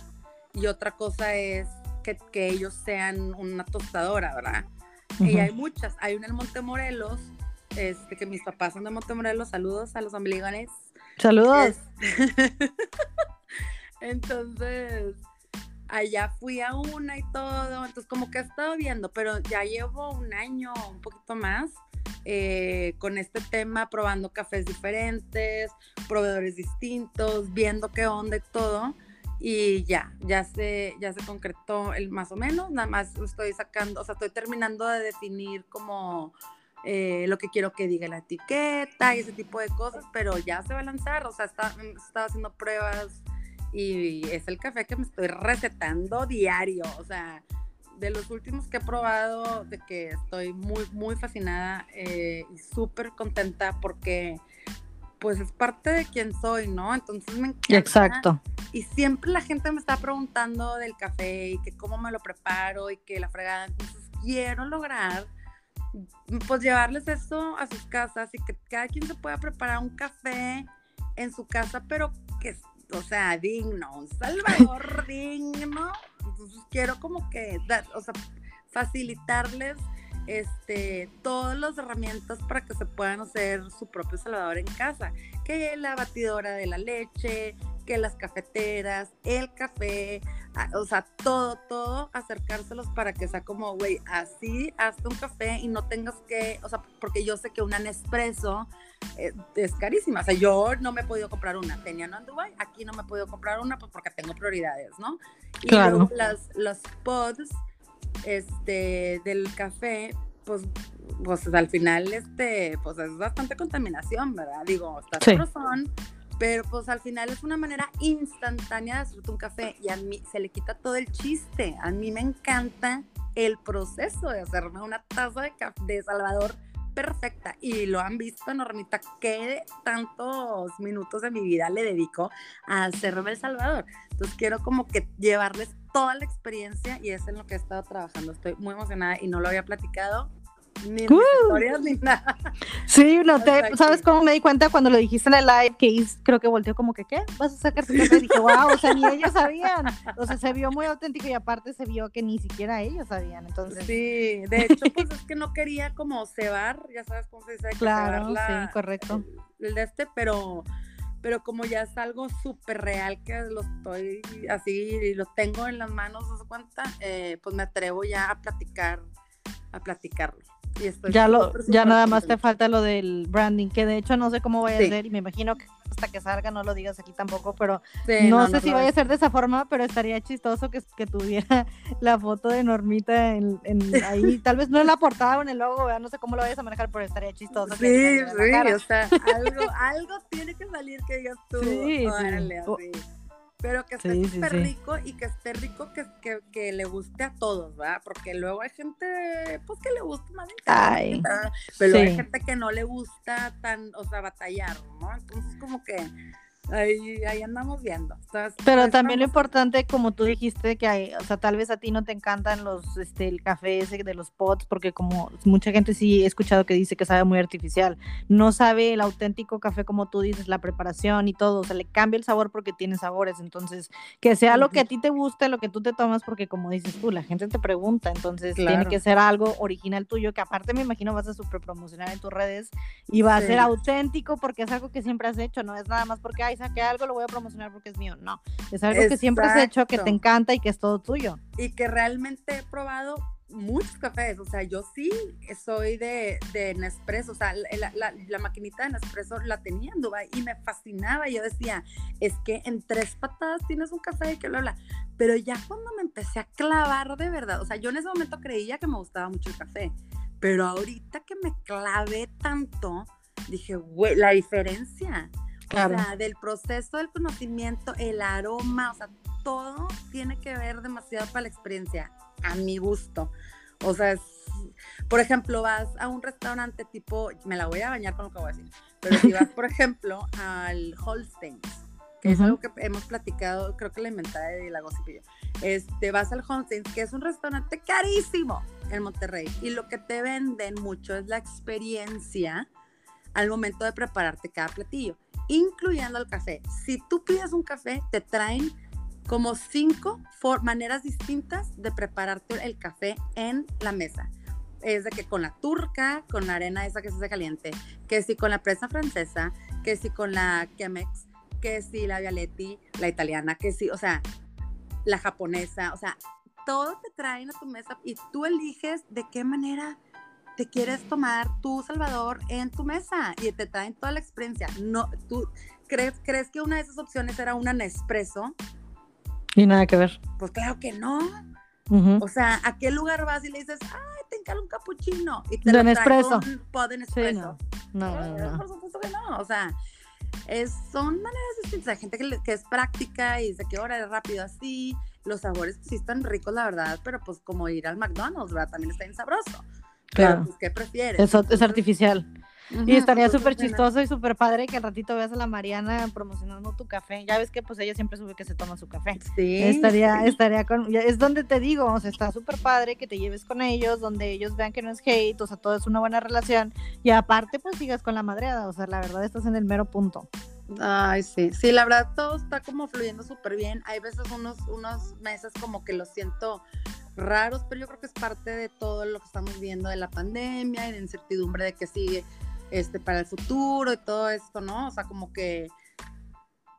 y otra cosa es que, que ellos sean una tostadora, ¿verdad? Y hay muchas. Hay una en Montemorelos este, que mis papás son de Montemorelos, saludos a los ombligones. Saludos. Es- Entonces, allá fui a una y todo, entonces como que he estado viendo, pero ya llevo un año, un poquito más, eh, con este tema, probando cafés diferentes, proveedores distintos, viendo qué onda y todo. Y ya, ya se, ya se concretó el más o menos, nada más estoy sacando, o sea, estoy terminando de definir como eh, lo que quiero que diga la etiqueta y ese tipo de cosas, pero ya se va a lanzar, o sea, está, estaba haciendo pruebas y es el café que me estoy recetando diario, o sea, de los últimos que he probado, de que estoy muy, muy fascinada eh, y súper contenta porque pues es parte de quien soy, ¿no? Entonces me encanta. Exacto. Y siempre la gente me está preguntando del café y que cómo me lo preparo y que la fregada. Entonces quiero lograr pues llevarles eso a sus casas y que cada quien se pueda preparar un café en su casa, pero que, o sea, digno, un Salvador digno. Entonces quiero como que, o sea, facilitarles este, todas las herramientas para que se puedan hacer su propio Salvador en casa. Que la batidora de la leche, que las cafeteras, el café, o sea, todo, todo, acercárselos para que sea como, güey, así hazte un café y no tengas que, o sea, porque yo sé que una Nespresso eh, es carísima, o sea, yo no me he podido comprar una, tenía una en Dubai, aquí no me he podido comprar una pues porque tengo prioridades, ¿no? Y Claro. luego las, las pods este, del café, pues, pues al final, este, pues es bastante contaminación, ¿verdad? Digo, está Sí. Pero pues al final es una manera instantánea de hacerte un café y a mí se le quita todo el chiste. A mí me encanta el proceso de hacerme una taza de café de Salvador perfecta. Y lo han visto Normita qué tantos minutos de mi vida le dedico a hacerme el Salvador. Entonces quiero como que llevarles toda la experiencia y es en lo que he estado trabajando. Estoy muy emocionada y no lo había platicado ni historias ni nada Sí, no te. ¿sabes cómo me di cuenta cuando lo dijiste en el live? Que Is creo que volteó como que, ¿qué? ¿Vas a sacar tu café? Y dije, wow, o sea, ni ellos sabían. O sea, se vio muy auténtico y aparte se vio que ni siquiera ellos sabían. Entonces, Sí, de hecho, pues es que no quería como cebar, ya sabes cómo se dice, Claro, la- sí, correcto. El, el de este, pero, pero como ya es algo súper real que lo estoy así y lo tengo en las manos, ¿no se cuenta? Eh, pues me atrevo ya a platicar, a platicarlo. Y estoy ya lo, ya nada más te falta lo del branding, que de hecho no sé cómo vaya Sí. a ser y me imagino que hasta que salga no lo digas aquí tampoco, pero Sí, no, sé si lo vaya a ser de esa forma, pero estaría chistoso que, que tuviera la foto de Normita en, en ahí, tal vez no en la portada o en el logo, ¿verdad? no sé cómo lo vayas a manejar, pero estaría chistoso. Sí, sí, o sea, algo, algo tiene que salir que digas tú, Sí, sí. órale, O-. Pero que esté Sí, súper sí. rico y que esté rico que, que, que le guste a todos, ¿verdad? Porque luego hay gente, pues que le gusta más Ay, pero hay gente que no le gusta tan, o sea, batallar, ¿no? Entonces como que ahí, ahí andamos viendo. Pero también lo importante, como tú dijiste, que hay, o sea, tal vez a ti no te encantan los, este, el café ese de los pots, porque como mucha gente sí he escuchado que dice que sabe muy artificial, no sabe el auténtico café como tú dices, la preparación y todo, o sea, le cambia el sabor porque tiene sabores, entonces, que sea lo que a ti te guste, lo que tú te tomas, porque como dices tú, la gente te pregunta, entonces tiene Claro. que ser algo original tuyo, que aparte me imagino vas a super promocionar en tus redes y va a Sí. ser auténtico porque es algo que siempre has hecho, no es nada más porque, ay, saqué algo, lo voy a promocionar porque es mío, no, es algo que siempre has hecho, que te Exacto. encanta y que es todo tuyo. y que realmente he probado muchos cafés, o sea, yo sí soy de, de Nespresso, o sea, la, la- la maquinita de Nespresso la tenía en Dubái y me fascinaba, yo decía, es que en tres patadas tienes un café y que bla, bla, pero ya cuando me empecé a clavar de verdad, o sea, yo en ese momento creía que me gustaba mucho el café, pero ahorita que me clavé tanto, dije, güey, la diferencia, Claro. o sea, del proceso del conocimiento, el aroma, o sea, todo tiene que ver demasiado para la experiencia, a mi gusto. O sea, es- por ejemplo, vas a un restaurante tipo, me la voy a bañar con lo que voy a decir, pero si vas, por ejemplo, al Holstein, que es algo que hemos platicado, creo que la inventada de la Gossip y yo. Este, vas al Holstein, que es un restaurante carísimo en Monterrey, y lo que te venden mucho es la experiencia al momento de prepararte cada platillo, incluyendo el café. Si tú pides un café, te traen como cinco maneras distintas de prepararte el café en la mesa. es de que con la turca, con la arena esa que se hace caliente, que si con la presa francesa, que si con la Chemex, que si la Vialetti, la italiana, que si, o sea, la japonesa, o sea, todo te traen a tu mesa y tú eliges de qué manera te quieres tomar tu Salvador en tu mesa y te traen toda la experiencia. No, tú crees, crees que una de esas opciones era una Nespresso? Y nada que ver. Pues claro que no. Ujú. O sea, ¿a qué lugar vas y le dices, ay, te encargo un capuchino? Y te De Nespresso. un pod de Nespresso. no. No, Eh, no, no. Por supuesto que no. O sea, es, son maneras distintas. Hay gente que, que es práctica y dice que ahora es rápido así. Los sabores pues, sí están ricos, la verdad, pero pues como ir al McDonald's, ¿verdad? También está bien sabroso. Pero, Claro. pues, ¿qué prefieres? Es, es artificial. Y estaría súper bueno, chistoso y súper padre que al ratito veas a la Mariana promocionando tu café. Ya ves que pues ella siempre sube que se toma su café. Sí, estaría, sí. estaría con, es donde te digo, o sea, está súper padre que te lleves con ellos, donde ellos vean que no es hate, o sea, todo es una buena relación. Y aparte, pues sigas con la madreada, o sea, la verdad estás en el mero punto. Ay, sí, sí, la verdad todo está como fluyendo súper bien. Hay veces unos, unos meses como que los siento raros, pero yo creo que es parte de todo lo que estamos viendo de la pandemia y de incertidumbre de que sigue este, para el futuro y todo esto, ¿no? O sea, como que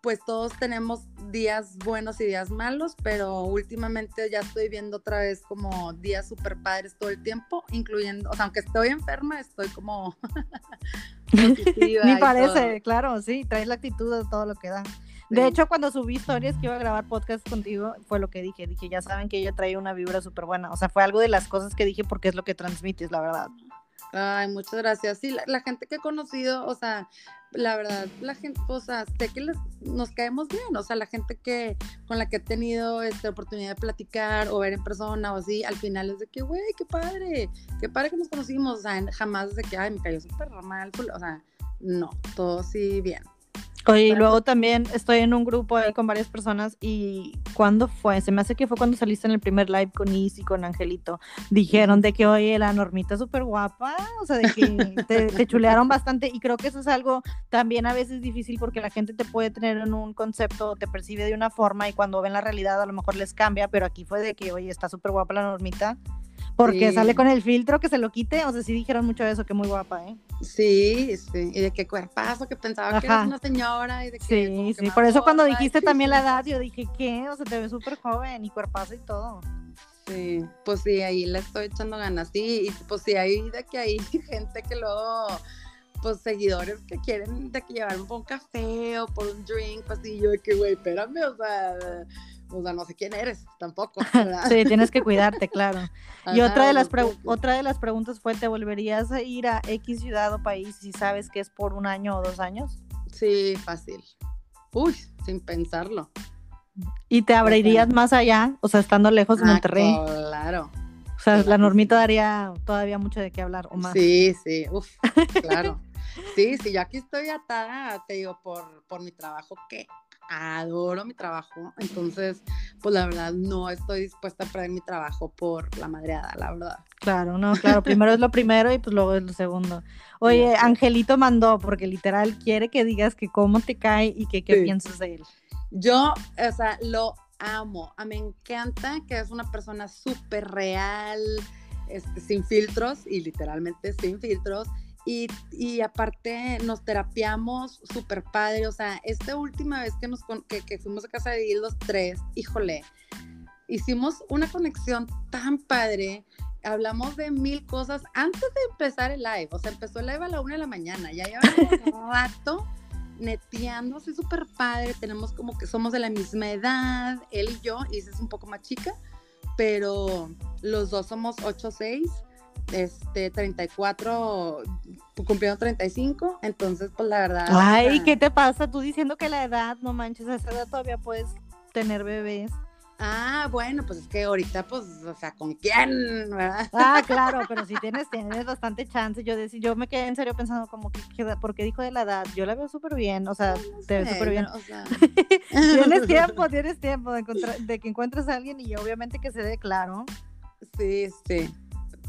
pues todos tenemos días buenos y días malos, pero últimamente ya estoy viendo otra vez como días súper padres todo el tiempo, incluyendo, o sea, aunque estoy enferma, estoy como Ni parece, todo. claro, sí, traes la actitud de todo lo que da. De hecho, cuando subí historias que iba a grabar podcast contigo, fue lo que dije. Dije, ya saben que yo traía una vibra súper buena. O sea, fue algo de las cosas que dije porque es lo que transmites, la verdad. Ay, muchas gracias. Sí, la, la gente que he conocido, o sea, la verdad, la gente, o sea, sé que les- nos caemos bien, o sea, la gente que con la que he tenido esta oportunidad de platicar o ver en persona o así, al final es de que, güey, qué padre, qué padre que nos conocimos, o sea, jamás de que, ay, me cayó súper mal, o sea, no, todo sí bien. Oye, y luego también estoy en un grupo ahí con varias personas y ¿cuándo fue? Se me hace que fue cuando saliste en el primer live con Is y con Angelito. Dijeron de que, oye, la normita es súper guapa, o sea, de que te, te chulearon bastante y creo que eso es algo también a veces difícil porque la gente te puede tener en un concepto, te percibe de una forma y cuando ven la realidad a lo mejor les cambia, pero aquí fue de que, oye, está súper guapa la normita. Porque Sí. sale con el filtro que se lo quite, o sea, sí dijeron mucho de eso, que muy guapa, ¿eh? Sí, sí, y de qué cuerpazo, que pensaba que eras una señora y de que... Sí, que sí, más por eso cuando dijiste y- también la edad, yo dije, ¿qué? O sea, te ves súper joven y cuerpazo y todo. Sí, pues sí, ahí le estoy echando ganas. Sí, y pues sí, hay de que hay gente que luego, pues seguidores que quieren de que llevarme por un café o por un drink, pues sí, yo de que, güey, espérame, o sea, o sea, no sé quién eres tampoco. ¿verdad? Sí, tienes que cuidarte, claro. Y Ajá, otra de las otra de las preguntas fue, ¿te volverías a ir a X ciudad o país si sabes que es por un año o dos años? Sí, fácil. Uy, sin pensarlo. ¿Y te abrirías más allá, o sea, estando lejos de Ah, Monterrey? claro. O sea, la normita daría todavía mucho de qué hablar o más. Sí, sí, uf, claro. Sí, sí, yo aquí estoy atada, te digo, por, por mi trabajo, que adoro mi trabajo. Entonces, pues la verdad, no estoy dispuesta a perder mi trabajo por la madreada, la verdad. Claro, no, claro, primero es lo primero y pues luego es lo segundo. Oye. Angelito mandó, porque literal quiere que digas que cómo te cae y que qué Sí. piensas de él. Yo, o sea, lo amo. Ah, Me encanta que es una persona súper real, este, sin filtros y literalmente sin filtros. Y, y aparte nos terapiamos súper padre. O sea, esta última vez que, nos, que, que fuimos a casa de Dil los tres, híjole, hicimos una conexión tan padre. Hablamos de mil cosas antes de empezar el live. O sea, empezó el live a la una de la mañana. Ya llevamos un rato neteando así súper padre. Tenemos como que somos de la misma edad, él y yo. Isa es un poco más chica, pero los dos somos 8'6, este, 34, cumpliendo 35. Entonces, pues la verdad. Ay, o sea, ¿qué te pasa? Tú diciendo que la edad, no manches, a esa edad todavía puedes tener bebés. Ah, bueno, pues es que ahorita, pues, o sea, ¿con quién? ¿Verdad? Ah, claro, pero si tienes, tienes bastante chance. Yo decía, yo me quedé en serio pensando como que, que- porque dijo de la edad, yo la veo súper bien, o sea, No te sé, súper bien. pero, o sea, Tienes tiempo, tienes tiempo de, encontrar- de que encuentres a alguien y obviamente que se dé claro. Sí, sí.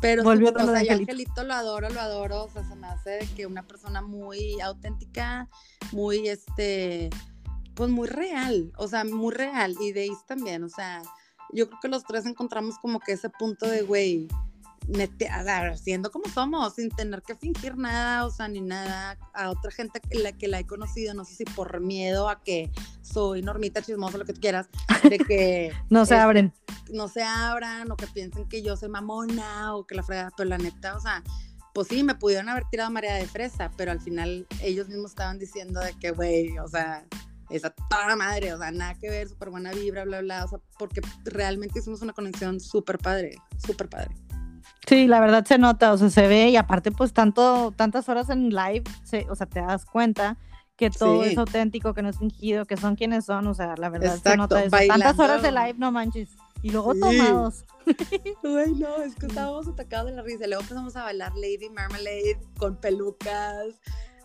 Pero, Volvió o de sea, Angelito. Angelito lo adoro, lo adoro, o sea, se me hace que una persona muy auténtica, muy, este, pues muy real, o sea, muy real, y de Is también, o sea, yo creo que los tres encontramos como que ese punto de, güey, siendo como somos, sin tener que fingir nada, o sea, ni nada, a otra gente que la que la he conocido, no sé si por miedo a que soy normita, chismosa, lo que tú quieras, de que No se abren. no se abran o que piensen que yo soy mamona o que la fregada, pero la neta, o sea, pues sí, me pudieron haber tirado marea de fresa, pero al final ellos mismos estaban diciendo de que, güey, o sea, esa toda madre, o sea, nada que ver, súper buena vibra, bla, bla, o sea, porque realmente hicimos una conexión súper padre, súper padre. Sí, la verdad se nota, o sea, se ve y aparte pues tanto, tantas horas en live, se- o sea, te das cuenta que todo Sí. es auténtico, que no es fingido, que son quienes son, o sea, la verdad se nota eso. Tantas horas de live, no manches. Y luego Sí. tomados. Güey, no, es que estábamos atacados de la risa. Luego empezamos a bailar Lady Marmalade con pelucas.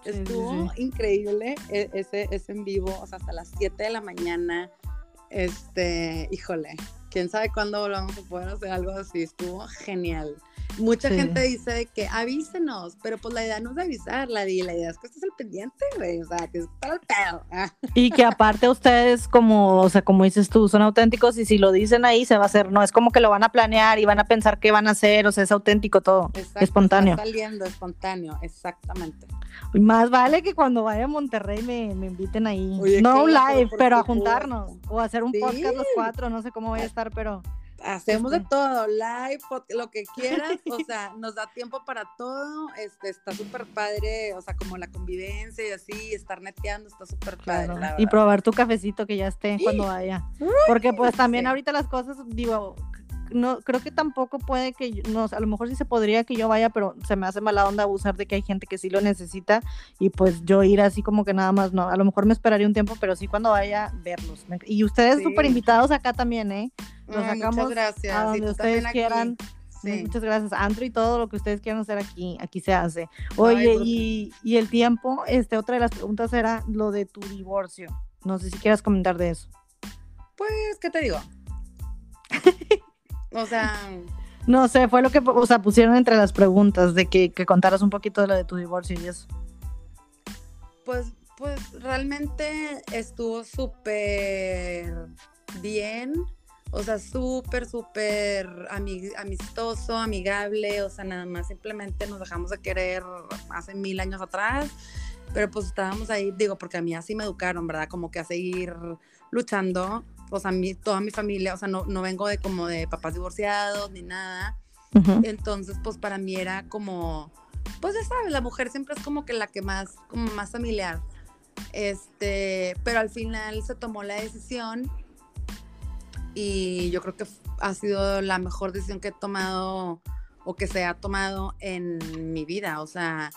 Sí, Estuvo increíble e- ese, ese en vivo, o sea, hasta las 7 de la mañana. Este, híjole, quién sabe cuándo volvamos a poder hacer algo así. Estuvo genial. Mucha Sí. gente dice de que avísenos, pero pues la idea no es avisar, la, la idea es que estés al pendiente, güey, o sea, que es para el pedo. Ah, Y que aparte ustedes, como, o sea, como dices tú, son auténticos y si lo dicen ahí se va a hacer, no es como que lo van a planear y van a pensar qué van a hacer, o sea, es auténtico todo, exacto, espontáneo. Está saliendo espontáneo, exactamente. Y Más vale que cuando vaya a Monterrey me, me inviten ahí. Oye, no live, pero a juntarnos o hacer un Sí. podcast los cuatro, no sé cómo voy a estar, pero Hacemos de todo, live, lo que quieras, o sea, nos da tiempo para todo, este, está súper padre, o sea, como la convivencia y así, estar neteando, está súper padre, Claro, la y probar tu cafecito que ya esté cuando vaya. Porque pues también sí. ahorita las cosas, digo, no creo que tampoco puede que, yo- no, a lo mejor sí se podría que yo vaya, pero se me hace mala onda abusar de que hay gente que sí lo necesita y pues yo ir así como que nada más no. A lo mejor me esperaría un tiempo, pero sí cuando vaya verlos. Y ustedes Sí. súper invitados acá también, ¿eh? Los Ay, sacamos muchas gracias. a donde ustedes quieran. Sí. Muchas gracias, Andrew, y todo lo que ustedes quieran hacer aquí, aquí se hace. Oye, y, y el tiempo, este, otra de las preguntas era lo de tu divorcio. No sé si quieras comentar de eso. Pues, ¿qué te digo? o sea, No sé, fue lo que, o sea, pusieron entre las preguntas de que, que contaras un poquito de lo de tu divorcio y eso. pues, pues realmente estuvo súper bien. O sea, súper, súper ami- amistoso, amigable. O sea, nada más simplemente nos dejamos de querer hace mil años atrás. Pero pues estábamos ahí, digo, porque a mí así me educaron, ¿verdad? Como que a seguir luchando. O sea, mi, toda mi familia, o sea, no, no vengo de como de papás divorciados ni nada. Ujú. Entonces, pues para mí era como, pues ya sabes, la mujer siempre es como que la que más, como más familiar. Este, pero al final se tomó la decisión y yo creo que ha sido la mejor decisión que he tomado o que se ha tomado en mi vida. O sea,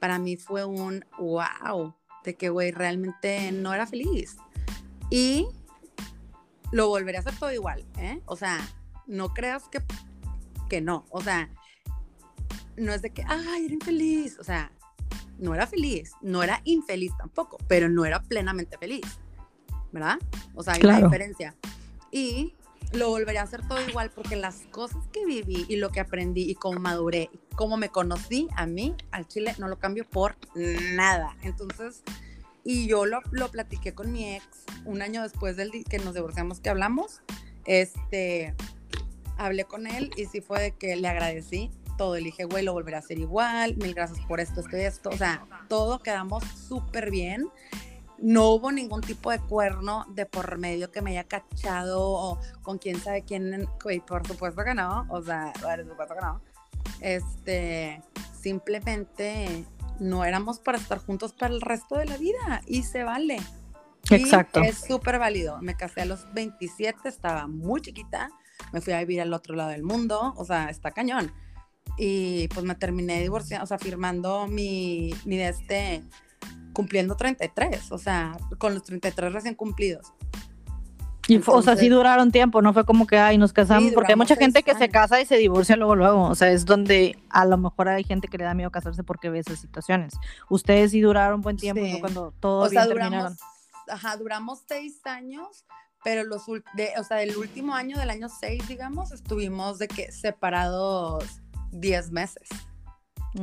para mí fue un wow, de que, güey, realmente no era feliz. Y lo volveré a hacer todo igual, ¿eh? O sea, no creas que, que no. O sea, no es de que, ay, era infeliz. O sea, no era feliz, no era infeliz tampoco, pero no era plenamente feliz, ¿verdad? O sea, hay una diferencia. Y lo volveré a hacer todo igual porque las cosas que viví y lo que aprendí y cómo maduré, y cómo me conocí a mí, al chile, no lo cambio por nada. Entonces, y yo lo, lo platiqué con mi ex un año después del que nos divorciamos, que hablamos, este, hablé con él y sí fue de que le agradecí todo. Le dije, güey, lo volveré a hacer igual, mil gracias por esto, esto y esto. O sea, todo quedamos súper bien. No hubo ningún tipo de cuerno de por medio que me haya cachado o con quién sabe quién. Güey, por supuesto que no. O sea, por supuesto que no. Este, simplemente no éramos para estar juntos para el resto de la vida y se vale. Y Exacto. es súper válido. Me casé a los 27, estaba muy chiquita. Me fui a vivir al otro lado del mundo. O sea, está cañón. Y pues me terminé divorciando, o sea, firmando mi, mi de este, cumpliendo 33. O sea, con los 33 recién cumplidos. Y fue- o sea, sí Entonces- duraron tiempo, no fue como que, ay, nos casamos, Sí, porque hay mucha gente que se casa y se divorcia luego, luego, o sea, es donde a lo mejor hay gente que le da miedo casarse porque ve esas situaciones. Ustedes sí duraron buen tiempo, Sí. fue cuando todo o sea, bien terminaron. duramos, ajá, duramos seis años, pero los, de, o sea, del último año, del año seis, digamos, estuvimos de que separados 10 meses.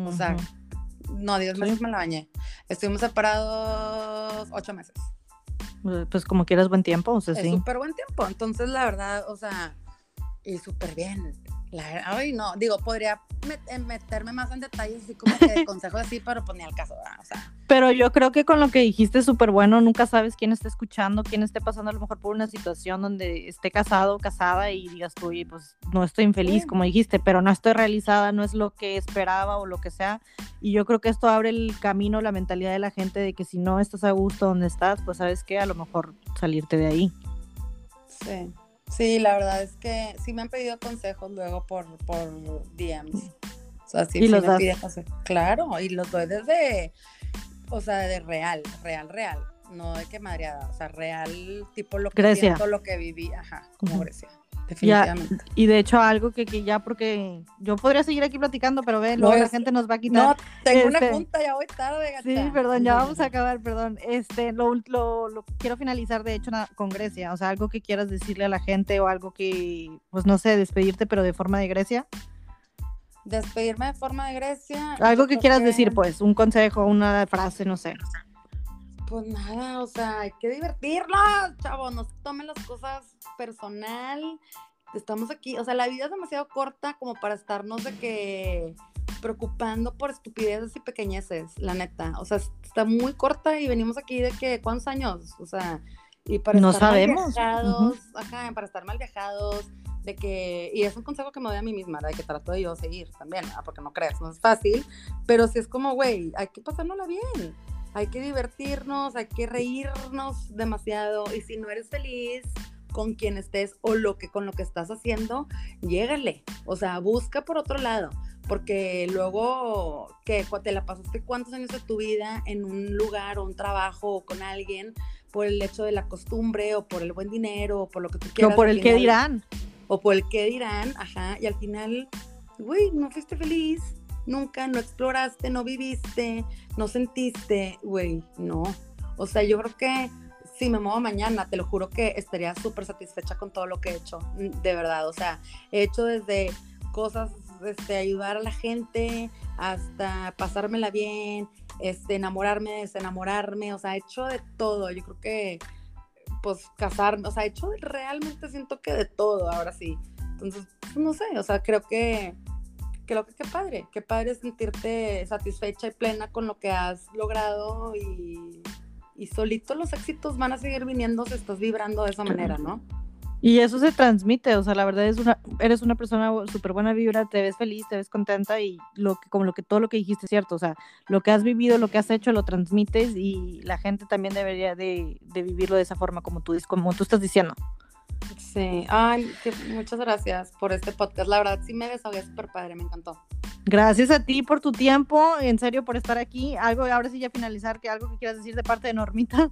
O sea. No, 10 Sí. meses me la bañé. Estuvimos separados 8 meses. Eh, pues como quieras buen tiempo, o sea, Es sí. súper buen tiempo. Entonces, la verdad, o sea, y súper bien. La- ay, no, digo, podría met- eh, meterme más en detalles, así como que de consejos así, pero pues ni al caso, ¿verdad? o sea, Pero yo creo que con lo que dijiste es súper bueno, nunca sabes quién está escuchando, quién esté pasando a lo mejor por una situación donde esté casado o casada y digas tú, "Oye, pues no estoy infeliz, Sí. como dijiste, pero no estoy realizada, no es lo que esperaba o lo que sea. Y yo creo que esto abre el camino, la mentalidad de la gente de que si no estás a gusto donde estás, pues sabes que a lo mejor salirte de ahí. sí. Sí, la verdad es que sí me han pedido consejos luego por, por DMs. O sea, sí, ¿Y sí los me das? piden consejos. Claro, y los doy desde, o sea, de real, real, real. No de que madreada, o sea, real, tipo lo que Grecia. siento, lo que viví, ajá, como. Grecia, definitivamente. Y de hecho algo que, que ya porque yo podría seguir aquí platicando, pero ve, luego No, la gente nos va a quitar. No, tengo una Este, junta, ya voy tarde, Sí, gata. perdón, ya vamos a acabar, perdón. Este, lo, lo, lo quiero finalizar de hecho con Grecia, o sea, algo que quieras decirle a la gente o algo que, pues no sé, despedirte, pero de forma de Grecia. Despedirme de forma de Grecia. Algo que quieras decir, pues, un consejo, una frase, no sé. Pues nada, o sea, hay que divertirnos, chavos, no se tomen las cosas personal. Estamos aquí, o sea, la vida es demasiado corta como para estarnos de que preocupando por estupideces y pequeñeces, la neta. O sea, está muy corta y venimos aquí de que, ¿cuántos años? O sea, y para No estar sabemos, mal viajados, ajá, para estar mal viajados, de que, y es un consejo que me doy a mí misma, de que trato de yo seguir también, ¿verdad? porque no crees, no es fácil, pero sí es como, güey, hay que pasárnosla bien, hay que divertirnos, hay que reírnos demasiado, y si no eres feliz con quien estés o lo que con lo que estás haciendo, llégale, o sea, busca por otro lado, porque luego que te la pasaste cuántos años de tu vida en un lugar o un trabajo o con alguien por el hecho de la costumbre o por el buen dinero o por lo que tú quieras. O por el que dirán. o por el que dirán, ajá, y al final, güey, no fuiste feliz, nunca, no exploraste, no viviste, no sentiste, güey, no. O sea, yo creo que si me muevo mañana, te lo juro que estaría súper satisfecha con todo lo que he hecho, de verdad, o sea, he hecho desde cosas, este, ayudar a la gente, hasta pasármela bien, este, enamorarme, desenamorarme, o sea, he hecho de todo, yo creo que pues casarme, o sea, he hecho realmente siento que de todo, ahora sí. Entonces, pues, no sé, o sea, creo que creo que qué padre, qué padre sentirte satisfecha y plena con lo que has logrado y, y solito los éxitos van a seguir viniendo si estás vibrando de esa manera, ¿no? Y eso se transmite, o sea, la verdad es una, eres una persona súper buena vibra, te ves feliz, te ves contenta y lo que, como lo que todo lo que dijiste es cierto, o sea, lo que has vivido, lo que has hecho, lo transmites y la gente también debería de, de vivirlo de esa forma como tú, como tú estás diciendo. Sí, ay, muchas gracias por este podcast, la verdad sí me desahogué súper padre, me encantó. Gracias a ti por tu tiempo, en serio por estar aquí. Algo, ahora sí ya finalizar, que algo que quieras decir de parte de Normita,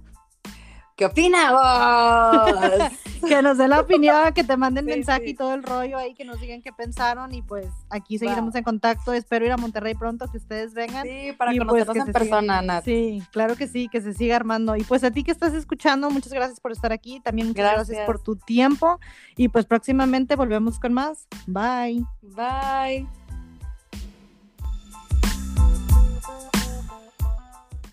¿Qué opinas vos? que nos dé la opinión, que te manden Sí, mensaje sí. y todo el rollo ahí, que nos digan qué pensaron y pues aquí seguiremos en contacto. Espero ir a Monterrey pronto, que ustedes vengan. sí, para Y, pues, conocernos que en persona, Nat. Sí, claro que sí, que se siga armando. Y pues a ti que estás escuchando, muchas gracias por estar aquí. También muchas gracias, Gracias. por tu tiempo. Y pues próximamente volvemos con más. Bye. Bye.